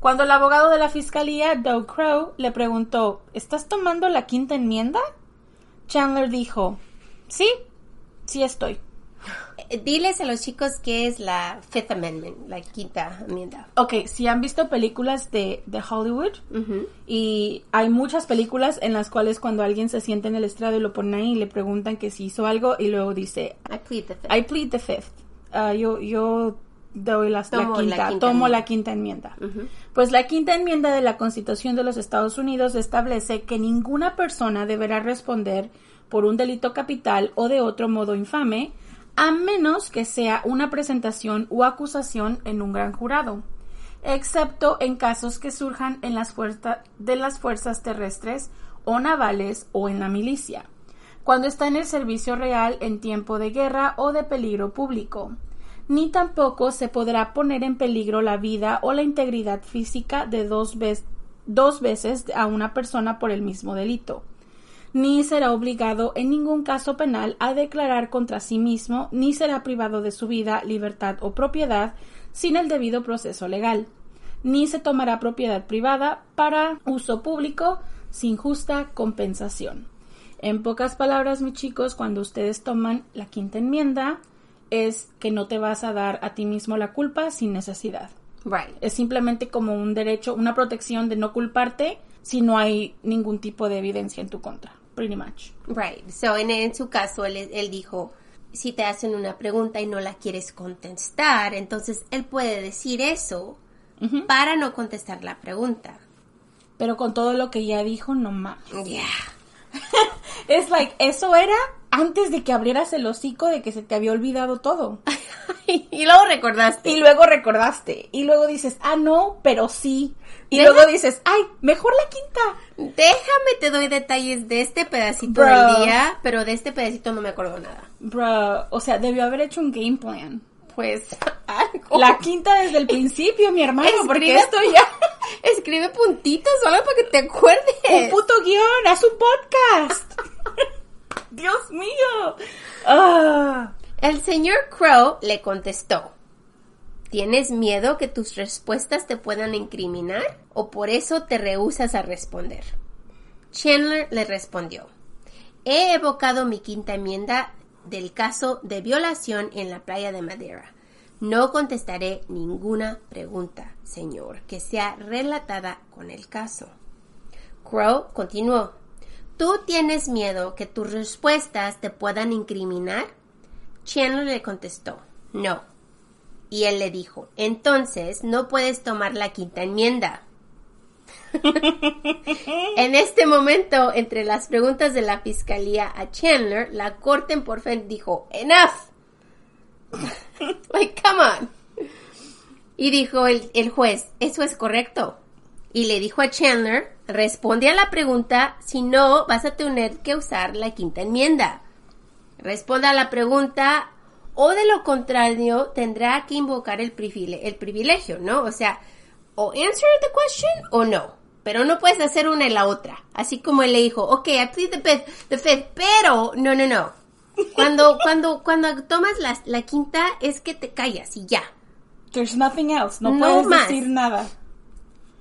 Speaker 2: Cuando el abogado de la fiscalía, Doug Crow, le preguntó ¿Estás tomando la quinta enmienda? Chandler dijo Sí, sí estoy.
Speaker 3: Eh, diles a los chicos qué es la Fifth Amendment, la quinta enmienda.
Speaker 2: Ok, si han visto películas de, de Hollywood, y hay muchas películas en las cuales cuando alguien se siente en el estrado y lo ponen ahí y le preguntan que si hizo algo y luego dice,
Speaker 3: I plead the fifth.
Speaker 2: I plead the fifth. Uh, yo, yo doy la, quinta, tomo la quinta enmienda. Pues la quinta enmienda de la Constitución de los Estados Unidos establece que ninguna persona deberá responder por un delito capital o de otro modo infame a menos que sea una presentación o acusación en un gran jurado. excepto en casos que surjan en las de las fuerzas terrestres o navales o en la milicia, cuando está en el servicio real en tiempo de guerra o de peligro público. Ni tampoco se podrá poner en peligro la vida o la integridad física de dos, dos veces a una persona por el mismo delito ni será obligado en ningún caso penal a declarar contra sí mismo, ni será privado de su vida, libertad o propiedad sin el debido proceso legal, ni se tomará propiedad privada para uso público sin justa compensación. En pocas palabras, mis chicos, cuando ustedes toman la quinta enmienda, es que no te vas a dar a ti mismo la culpa sin necesidad.
Speaker 3: Right.
Speaker 2: Es simplemente como un derecho, una protección de no culparte si no hay ningún tipo de evidencia en tu contra pretty much.
Speaker 3: Right. So, en, su caso, él, él dijo, si te hacen una pregunta y no la quieres contestar, entonces él puede decir eso para no contestar la pregunta.
Speaker 2: Pero con todo lo que ya dijo, no más.
Speaker 3: Yeah.
Speaker 2: es like, eso era antes de que abrieras el hocico de que se te había olvidado todo.
Speaker 3: y luego recordaste.
Speaker 2: Y luego recordaste. Y luego dices, ah, no, pero sí. Y luego dices, ay, mejor la quinta.
Speaker 3: Déjame te doy detalles de este pedacito del día, pero de este pedacito no me acuerdo nada.
Speaker 2: Bro, o sea, debió haber hecho un game plan.
Speaker 3: Pues
Speaker 2: La quinta desde el principio, mi hermano, porque esto ya...
Speaker 3: Escribe puntitos solo para que te acuerdes.
Speaker 2: Un puto guion, haz un podcast. Dios mío. Ah.
Speaker 3: El señor Crow le contestó. ¿Tienes miedo que tus respuestas te puedan incriminar o por eso te rehusas a responder? Chandler le respondió, he evocado mi quinta enmienda del caso de violación en la playa de Madera. No contestaré ninguna pregunta, señor, que sea relatada con el caso. Crow continuó, ¿tú tienes miedo que tus respuestas te puedan incriminar? Chandler le contestó, no. Y él le dijo, entonces no puedes tomar la quinta enmienda. en este momento, entre las preguntas de la fiscalía a Chandler, la corte en fin dijo, enough. like, come on. Y dijo el, el juez, eso es correcto. Y le dijo a Chandler, responde a la pregunta, si no, vas a tener que usar la quinta enmienda. Responda a la pregunta, o de lo contrario tendrá que invocar el privilegio, ¿no? O sea, o answer the question o no. Pero no puedes hacer una y la otra. Así como él le dijo, ok, I plead the fifth, the fifth, pero no, no, no. Cuando, cuando, cuando tomas la, la quinta es que te callas y ya.
Speaker 2: There's nothing else, no, puedes decir nada.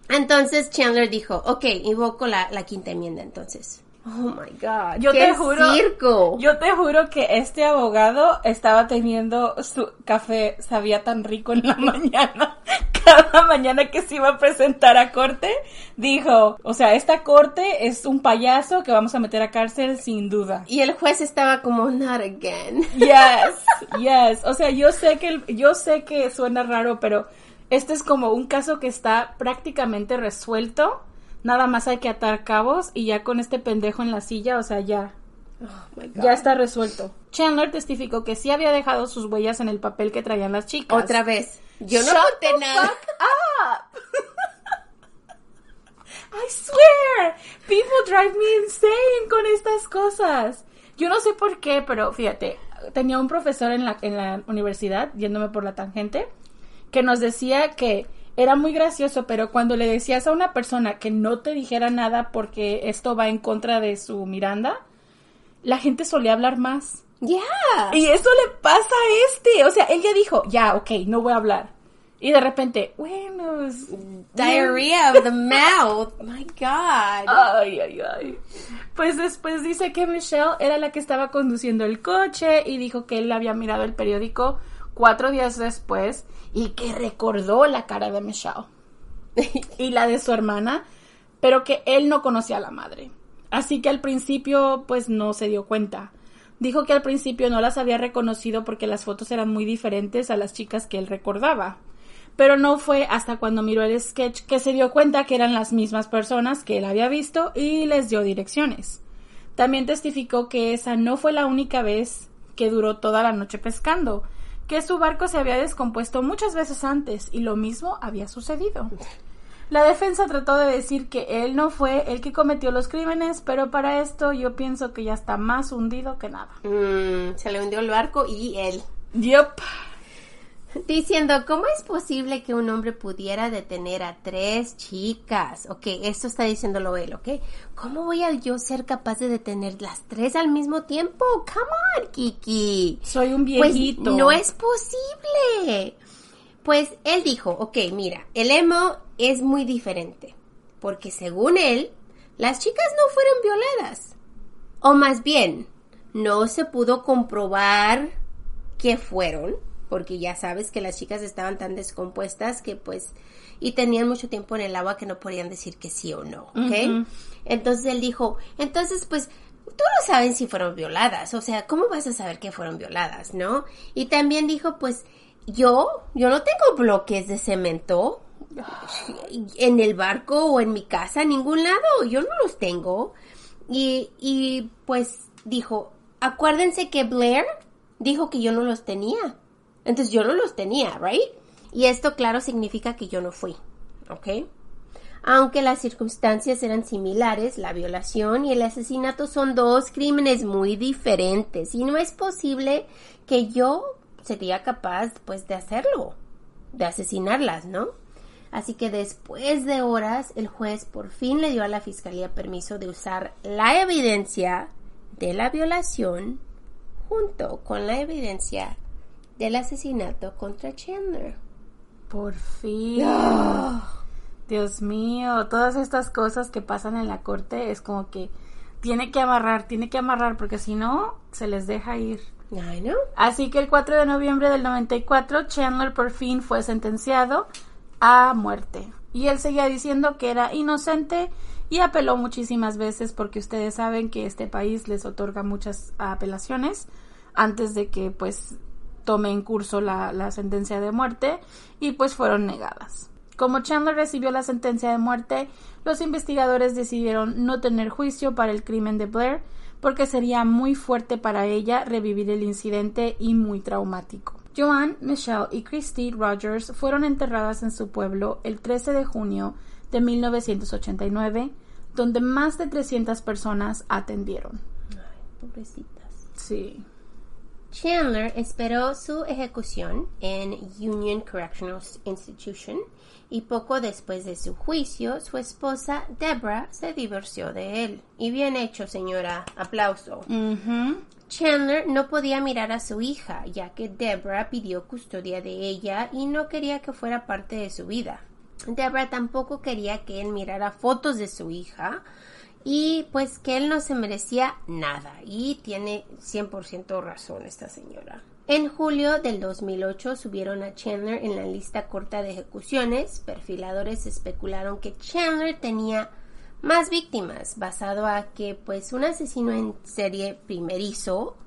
Speaker 3: Entonces Chandler dijo, ok, invoco la, la quinta enmienda entonces. Oh my god.
Speaker 2: Yo te juro. Yo te juro que este abogado estaba teniendo su café, sabía tan rico en la mañana. Cada mañana que se iba a presentar a corte, dijo, o sea, esta corte es un payaso que vamos a meter a cárcel sin duda.
Speaker 3: Y el juez estaba como, not again.
Speaker 2: Yes, yes. O sea, yo sé que, yo sé que suena raro, pero este es como un caso que está prácticamente resuelto Nada más hay que atar cabos y ya con este pendejo en la silla, o sea, ya. Oh ya está resuelto. Chandler testificó que sí había dejado sus huellas en el papel que traían las chicas.
Speaker 3: Otra vez. Yo no noté nada.
Speaker 2: I swear, people drive me insane con estas cosas. Yo no sé por qué, pero fíjate, tenía un profesor en la, en la universidad, yéndome por la tangente, que nos decía que era muy gracioso, pero cuando le decías a una persona que no te dijera nada porque esto va en contra de su Miranda, la gente solía hablar más.
Speaker 3: Ya.
Speaker 2: Y eso le pasa a este. O sea, él ya dijo, ya, ok, no voy a hablar. Y de repente, bueno,
Speaker 3: diarrhea of the mouth. My God.
Speaker 2: Ay, ay, ay. Pues después dice que Michelle era la que estaba conduciendo el coche y dijo que él había mirado el periódico cuatro días después y que recordó la cara de Michelle y la de su hermana, pero que él no conocía a la madre. Así que al principio pues no se dio cuenta. Dijo que al principio no las había reconocido porque las fotos eran muy diferentes a las chicas que él recordaba. Pero no fue hasta cuando miró el sketch que se dio cuenta que eran las mismas personas que él había visto y les dio direcciones. También testificó que esa no fue la única vez que duró toda la noche pescando, que su barco se había descompuesto muchas veces antes y lo mismo había sucedido. La defensa trató de decir que él no fue el que cometió los crímenes, pero para esto yo pienso que ya está más hundido que nada.
Speaker 3: Mm, se le hundió el barco y él.
Speaker 2: Yup.
Speaker 3: Diciendo, ¿cómo es posible que un hombre pudiera detener a tres chicas? Ok, esto está diciéndolo él, ¿ok? ¿Cómo voy a yo ser capaz de detener las tres al mismo tiempo? Come on, Kiki.
Speaker 2: Soy un
Speaker 3: Pues
Speaker 2: viejito.
Speaker 3: no es posible. Pues él dijo, ok, mira, el emo es muy diferente, porque según él, las chicas no fueron violadas. O más bien, no se pudo comprobar que fueron, porque ya sabes que las chicas estaban tan descompuestas que pues, y tenían mucho tiempo en el agua que no podían decir que sí o no, ¿ok? Entonces él dijo, entonces pues, tú no sabes si fueron violadas, o sea, ¿cómo vas a saber que fueron violadas, no? Y también dijo, pues, yo, yo no tengo bloques de cemento en el barco o en mi casa, en ningún lado, yo no los tengo. Y, y pues dijo, acuérdense que Blair dijo que yo no los tenía. Entonces yo no los tenía, ¿right? Y esto, claro, significa que yo no fui, ¿ok? Aunque las circunstancias eran similares, la violación y el asesinato son dos crímenes muy diferentes y no es posible que yo sería capaz, pues, de hacerlo, de asesinarlas, ¿no? Así que después de horas, el juez por fin le dio a la fiscalía permiso de usar la evidencia de la violación junto con la evidencia del asesinato contra Chandler.
Speaker 2: Por fin. Dios mío, todas estas cosas que pasan en la corte es como que tiene que amarrar, tiene que amarrar, porque si no, se les deja ir. Así que el 4 de noviembre del 94, Chandler por fin fue sentenciado a muerte. Y él seguía diciendo que era inocente y apeló muchísimas veces porque ustedes saben que este país les otorga muchas apelaciones antes de que pues tome en curso la, la sentencia de muerte y pues fueron negadas. Como Chandler recibió la sentencia de muerte, los investigadores decidieron no tener juicio para el crimen de Blair porque sería muy fuerte para ella revivir el incidente y muy traumático. Joanne, Michelle y Christy Rogers fueron enterradas en su pueblo el 13 de junio de 1989, donde más de 300 personas atendieron.
Speaker 3: Pobrecitas.
Speaker 2: Sí.
Speaker 3: Chandler esperó su ejecución en Union Correctional Institution y poco después de su juicio, su esposa Deborah se divorció de él. Y bien hecho, señora. Aplauso. Chandler no podía mirar a su hija, ya que Deborah pidió custodia de ella y no quería que fuera parte de su vida. Deborah tampoco quería que él mirara fotos de su hija y pues que él no se merecía nada. Y tiene 100% razón esta señora. En julio del 2008 subieron a Chandler en la lista corta de ejecuciones. Perfiladores especularon que Chandler tenía más víctimas, basado a que pues un asesino en serie primerizo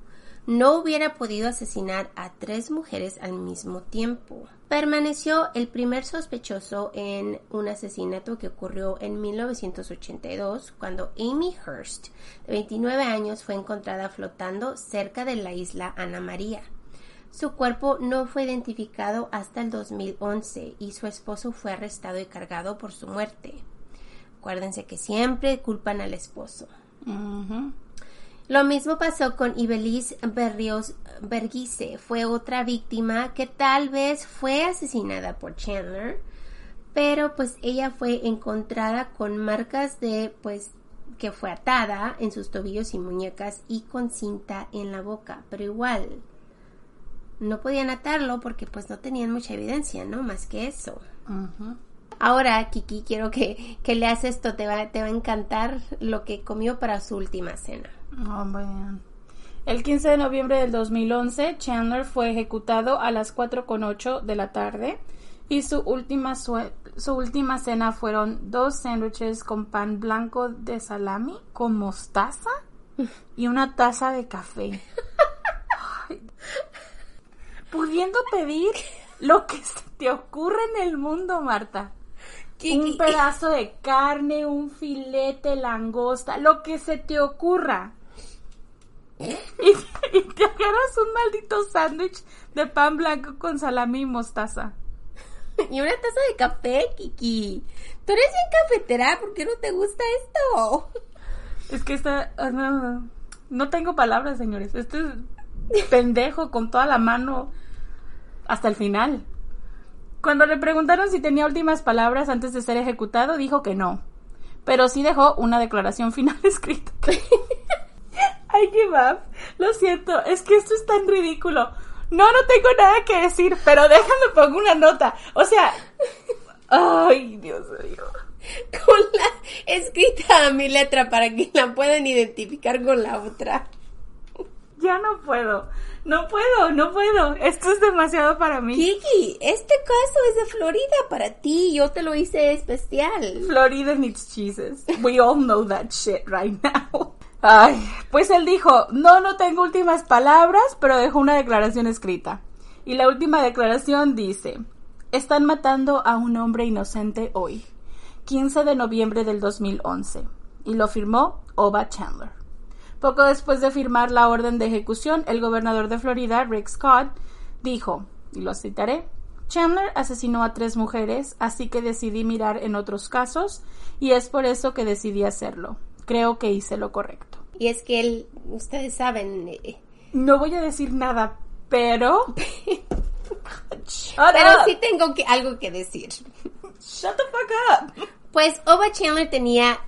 Speaker 3: no hubiera podido asesinar a tres mujeres al mismo tiempo. Permaneció el primer sospechoso en un asesinato que ocurrió en 1982 cuando Amy Hurst, de 29 años, fue encontrada flotando cerca de la isla Ana María. Su cuerpo no fue identificado hasta el 2011 y su esposo fue arrestado y cargado por su muerte. Acuérdense que siempre culpan al esposo. Lo mismo pasó con Ibeliz Berrios Berguise. Fue otra víctima que tal vez fue asesinada por Chandler, pero pues ella fue encontrada con marcas de pues que fue atada en sus tobillos y muñecas y con cinta en la boca, pero igual no podían atarlo porque pues no tenían mucha evidencia, ¿no? Más que eso. Ahora, Kiki, quiero que, que leas esto, te va, te va a encantar lo que comió para su última cena.
Speaker 2: El 15 de noviembre del 2011, Chandler fue ejecutado a las 4.08 de la tarde y su última, su última cena fueron dos sándwiches con pan blanco de salami con mostaza y una taza de café. Pudiendo pedir lo que se te ocurre en el mundo, Marta. Un pedazo de carne, un filete, langosta, lo que se te ocurra. y, y te agarras un maldito sándwich de pan blanco con salami y mostaza.
Speaker 3: Y una taza de café, Kiki. Tú eres bien cafetera, ¿por qué no te gusta esto?
Speaker 2: Es que esta... ah, no, no tengo palabras, señores. Este es pendejo con toda la mano hasta el final. Cuando le preguntaron si tenía últimas palabras antes de ser ejecutado, dijo que no. Pero sí dejó una declaración final escrita. I give up. Lo siento, es que esto es tan ridículo. No, no tengo nada que decir, pero déjame pongo una nota. O sea, ay, Dios mío.
Speaker 3: Con la escrita a mi letra para que la puedan identificar con la otra.
Speaker 2: Ya no puedo. No puedo, no puedo. Esto es demasiado para mí.
Speaker 3: Kiki, este caso es de Florida para ti. Yo te lo hice especial.
Speaker 2: Florida needs Jesus. We all know that shit right now. Ay, pues él dijo, no, no tengo últimas palabras, pero dejó una declaración escrita. Y la última declaración dice, están matando a un hombre inocente hoy, 15 de noviembre del 2011. Y lo firmó Oba Chandler. Poco después de firmar la orden de ejecución, el gobernador de Florida, Rick Scott, dijo, y lo citaré, Chandler asesinó a tres mujeres, así que decidí mirar en otros casos, y es por eso que decidí hacerlo. Creo que hice lo correcto.
Speaker 3: Y es que él, ustedes saben, eh,
Speaker 2: No voy a decir nada, pero...
Speaker 3: Pero sí tengo que, algo que decir.
Speaker 2: Shut the fuck up.
Speaker 3: Pues Oba Chandler tenía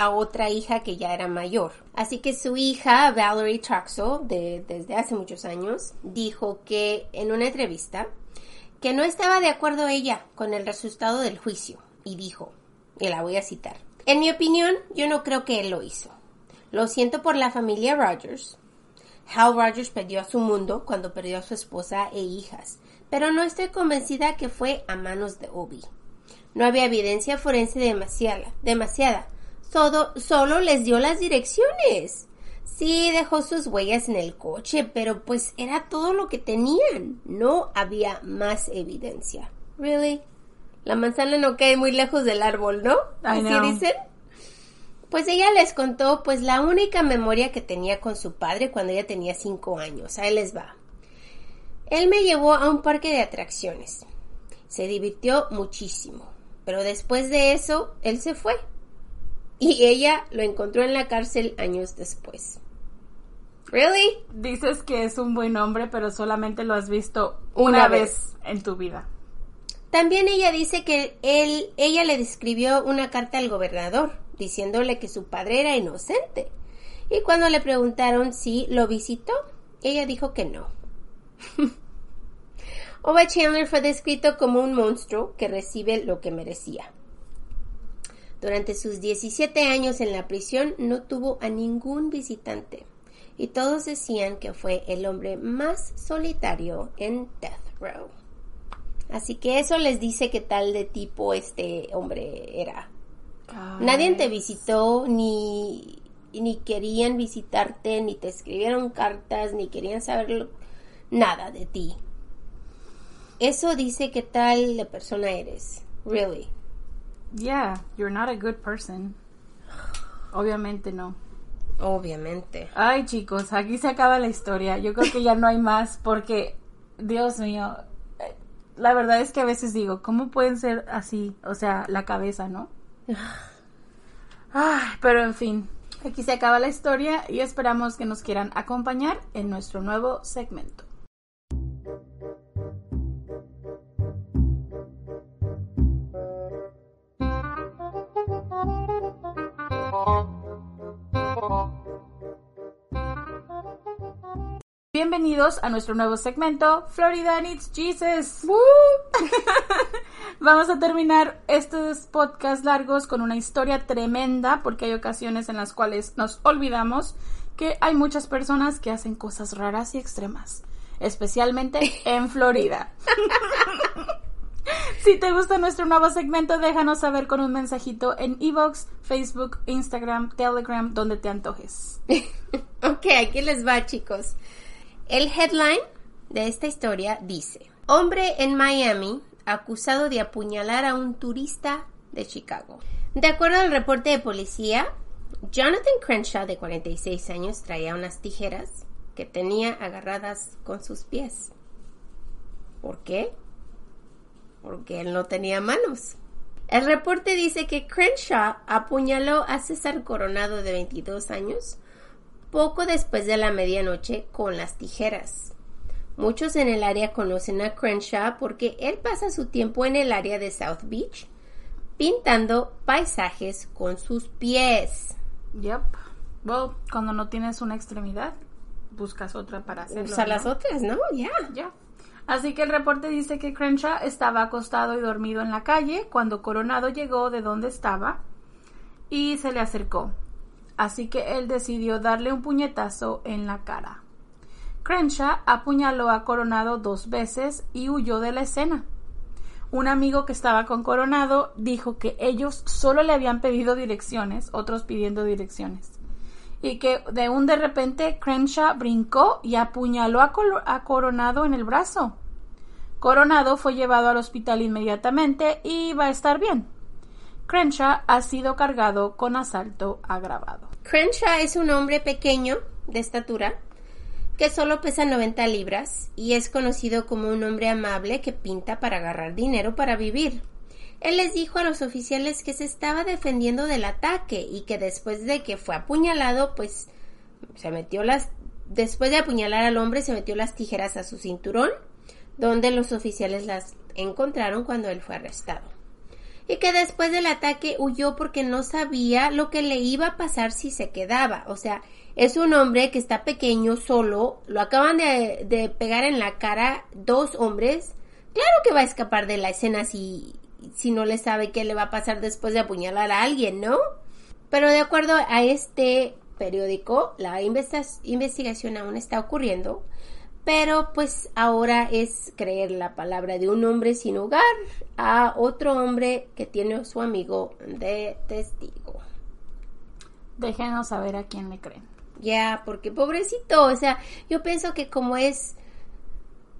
Speaker 3: a otra hija que ya era mayor. Así que su hija, Valerie Traxo, de, desde hace muchos años, dijo que en una entrevista que no estaba de acuerdo ella con el resultado del juicio. Y dijo, y la voy a citar, en mi opinión, yo no creo que él lo hizo. Lo siento por la familia Rogers. Hal Rogers perdió a su mundo cuando perdió a su esposa e hijas, pero no estoy convencida que fue a manos de Obi. No había evidencia forense demasiada, demasiada. Todo, solo les dio las direcciones. Sí, dejó sus huellas en el coche, pero pues era todo lo que tenían. No había más evidencia. Really? La manzana no cae muy lejos del árbol, ¿no?
Speaker 2: I
Speaker 3: Así dicen. Pues ella les contó pues la única memoria que tenía con su padre cuando ella tenía cinco años. Ahí les va. Él me llevó a un parque de atracciones. Se divirtió muchísimo. Pero después de eso, él se fue. Y ella lo encontró en la cárcel años después. ¿Really?
Speaker 2: Dices que es un buen hombre, pero solamente lo has visto
Speaker 3: Una
Speaker 2: una,
Speaker 3: vez.
Speaker 2: vez en tu vida.
Speaker 3: También ella dice que él, ella le escribió una carta al gobernador diciéndole que su padre era inocente. Y cuando le preguntaron si lo visitó, ella dijo que no. Oba Chandler fue descrito como un monstruo que recibe lo que merecía. Durante sus 17 años en la prisión no tuvo a ningún visitante y todos decían que fue el hombre más solitario en Death Row. Así que eso les dice qué tal de tipo este hombre era. Nadie te visitó, ni, ni querían visitarte, ni te escribieron cartas, ni querían saber lo- nada de ti. Eso dice qué tal de persona eres. Really.
Speaker 2: Yeah, you're not a good person. Obviamente no.
Speaker 3: Obviamente.
Speaker 2: Ay, chicos, aquí se acaba la historia. Yo creo que ya no hay más porque, Dios mío, la verdad es que a veces digo, ¿cómo pueden ser así? O sea, la cabeza, ¿no? Ay, pero en fin, aquí se acaba la historia y esperamos que nos quieran acompañar en nuestro nuevo segmento. Bienvenidos a nuestro nuevo segmento, Florida Needs Jesus. Vamos a terminar estos podcasts largos con una historia tremenda porque hay ocasiones en las cuales nos olvidamos que hay muchas personas que hacen cosas raras y extremas, especialmente en Florida. Si te gusta nuestro nuevo segmento, déjanos saber con un mensajito en Evox, Facebook, Instagram, Telegram, donde te antojes.
Speaker 3: Ok, aquí les va, chicos. El headline de esta historia dice: Hombre en Miami acusado de apuñalar a un turista de Chicago. De acuerdo al reporte de policía, Jonathan Crenshaw, de 46 años, traía unas tijeras que tenía agarradas con sus pies. ¿Por qué? Porque él no tenía manos. El reporte dice que Crenshaw apuñaló a César Coronado de 22 años poco después de la medianoche con las tijeras. Muchos en el área conocen a Crenshaw porque él pasa su tiempo en el área de South Beach pintando paisajes con sus pies.
Speaker 2: Yep. Well, cuando no tienes una extremidad, buscas otra para hacerlo.
Speaker 3: Usa las
Speaker 2: ¿no?
Speaker 3: otras, ¿no? Ya.
Speaker 2: Ya. Así que el reporte dice que Crenshaw estaba acostado y dormido en la calle cuando Coronado llegó de donde estaba y se le acercó. Así que él decidió darle un puñetazo en la cara. Crenshaw apuñaló a Coronado dos veces y huyó de la escena. Un amigo que estaba con Coronado dijo que ellos solo le habían pedido direcciones, otros pidiendo direcciones. Y que de un de repente Crenshaw brincó y apuñaló a, Coronado en el brazo. Coronado fue llevado al hospital inmediatamente y va a estar bien. Crenshaw ha sido cargado con asalto agravado.
Speaker 3: Crenshaw es un hombre pequeño de estatura que solo pesa 90 libras y es conocido como un hombre amable que pinta para agarrar dinero para vivir. Él les dijo a los oficiales que se estaba defendiendo del ataque y que después de que fue apuñalado, pues se metió las después de apuñalar al hombre se metió las tijeras a su cinturón, donde los oficiales las encontraron cuando él fue arrestado y que después del ataque huyó porque no sabía lo que le iba a pasar si se quedaba. O sea, es un hombre que está pequeño, solo, lo acaban de, pegar en la cara dos hombres. Claro que va a escapar de la escena si, si no le sabe qué le va a pasar después de apuñalar a alguien, ¿no? Pero de acuerdo a este periódico, la investigación aún está ocurriendo, pero pues ahora es creer la palabra de un hombre sin hogar a otro hombre que tiene a su amigo de testigo.
Speaker 2: Déjenos saber a quién le creen.
Speaker 3: Ya, porque pobrecito, o sea, yo pienso que como es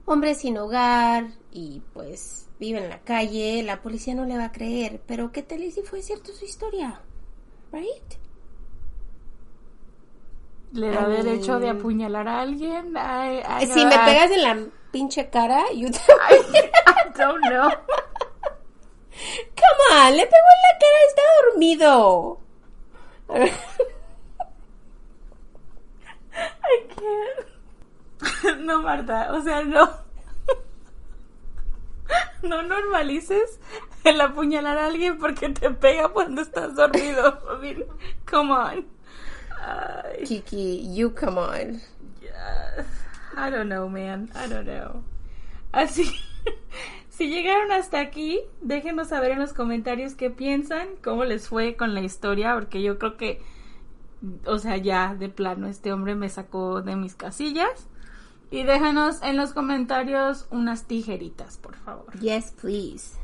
Speaker 3: hombre sin hogar y pues vive en la calle, la policía no le va a creer, pero ¿qué tal si fue cierto su historia? ¿Right?
Speaker 2: ¿Le da derecho de apuñalar a alguien? I- I
Speaker 3: Si me
Speaker 2: I-
Speaker 3: pegas en la pinche cara, yo te...
Speaker 2: I don't know.
Speaker 3: Come on, le pegó en la cara, está dormido.
Speaker 2: I can't. No, Marta, o sea, no. No normalices el apuñalar a alguien porque te pega cuando estás dormido. I mean, come on. Ay,
Speaker 3: Kiki, you come on.
Speaker 2: yeah. I don't know, man. I don't know. Así, si llegaron hasta aquí, déjenos saber en los comentarios qué piensan, cómo les fue con la historia, porque yo creo que, o sea, ya de plano este hombre me sacó de mis casillas. Y déjanos en los comentarios unas tijeritas, por favor.
Speaker 3: Yes, please.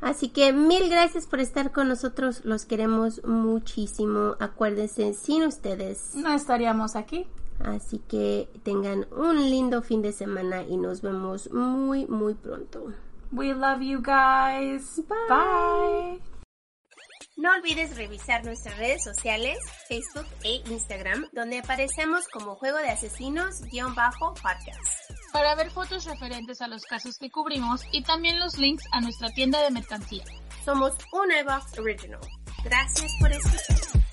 Speaker 3: Así que mil gracias por estar con nosotros. Los queremos muchísimo. Acuérdense, sin ustedes.
Speaker 2: No estaríamos aquí.
Speaker 3: Así que tengan un lindo fin de semana y nos vemos muy, muy pronto.
Speaker 2: We love you guys.
Speaker 3: Bye.
Speaker 2: Bye.
Speaker 3: No olvides revisar nuestras redes sociales, Facebook e Instagram, donde aparecemos como Juego de Asesinos-podcast.
Speaker 2: Para ver fotos referentes a los casos que cubrimos y también los links a nuestra tienda de mercancía.
Speaker 3: Somos un iBox Original. Gracias por escuchar.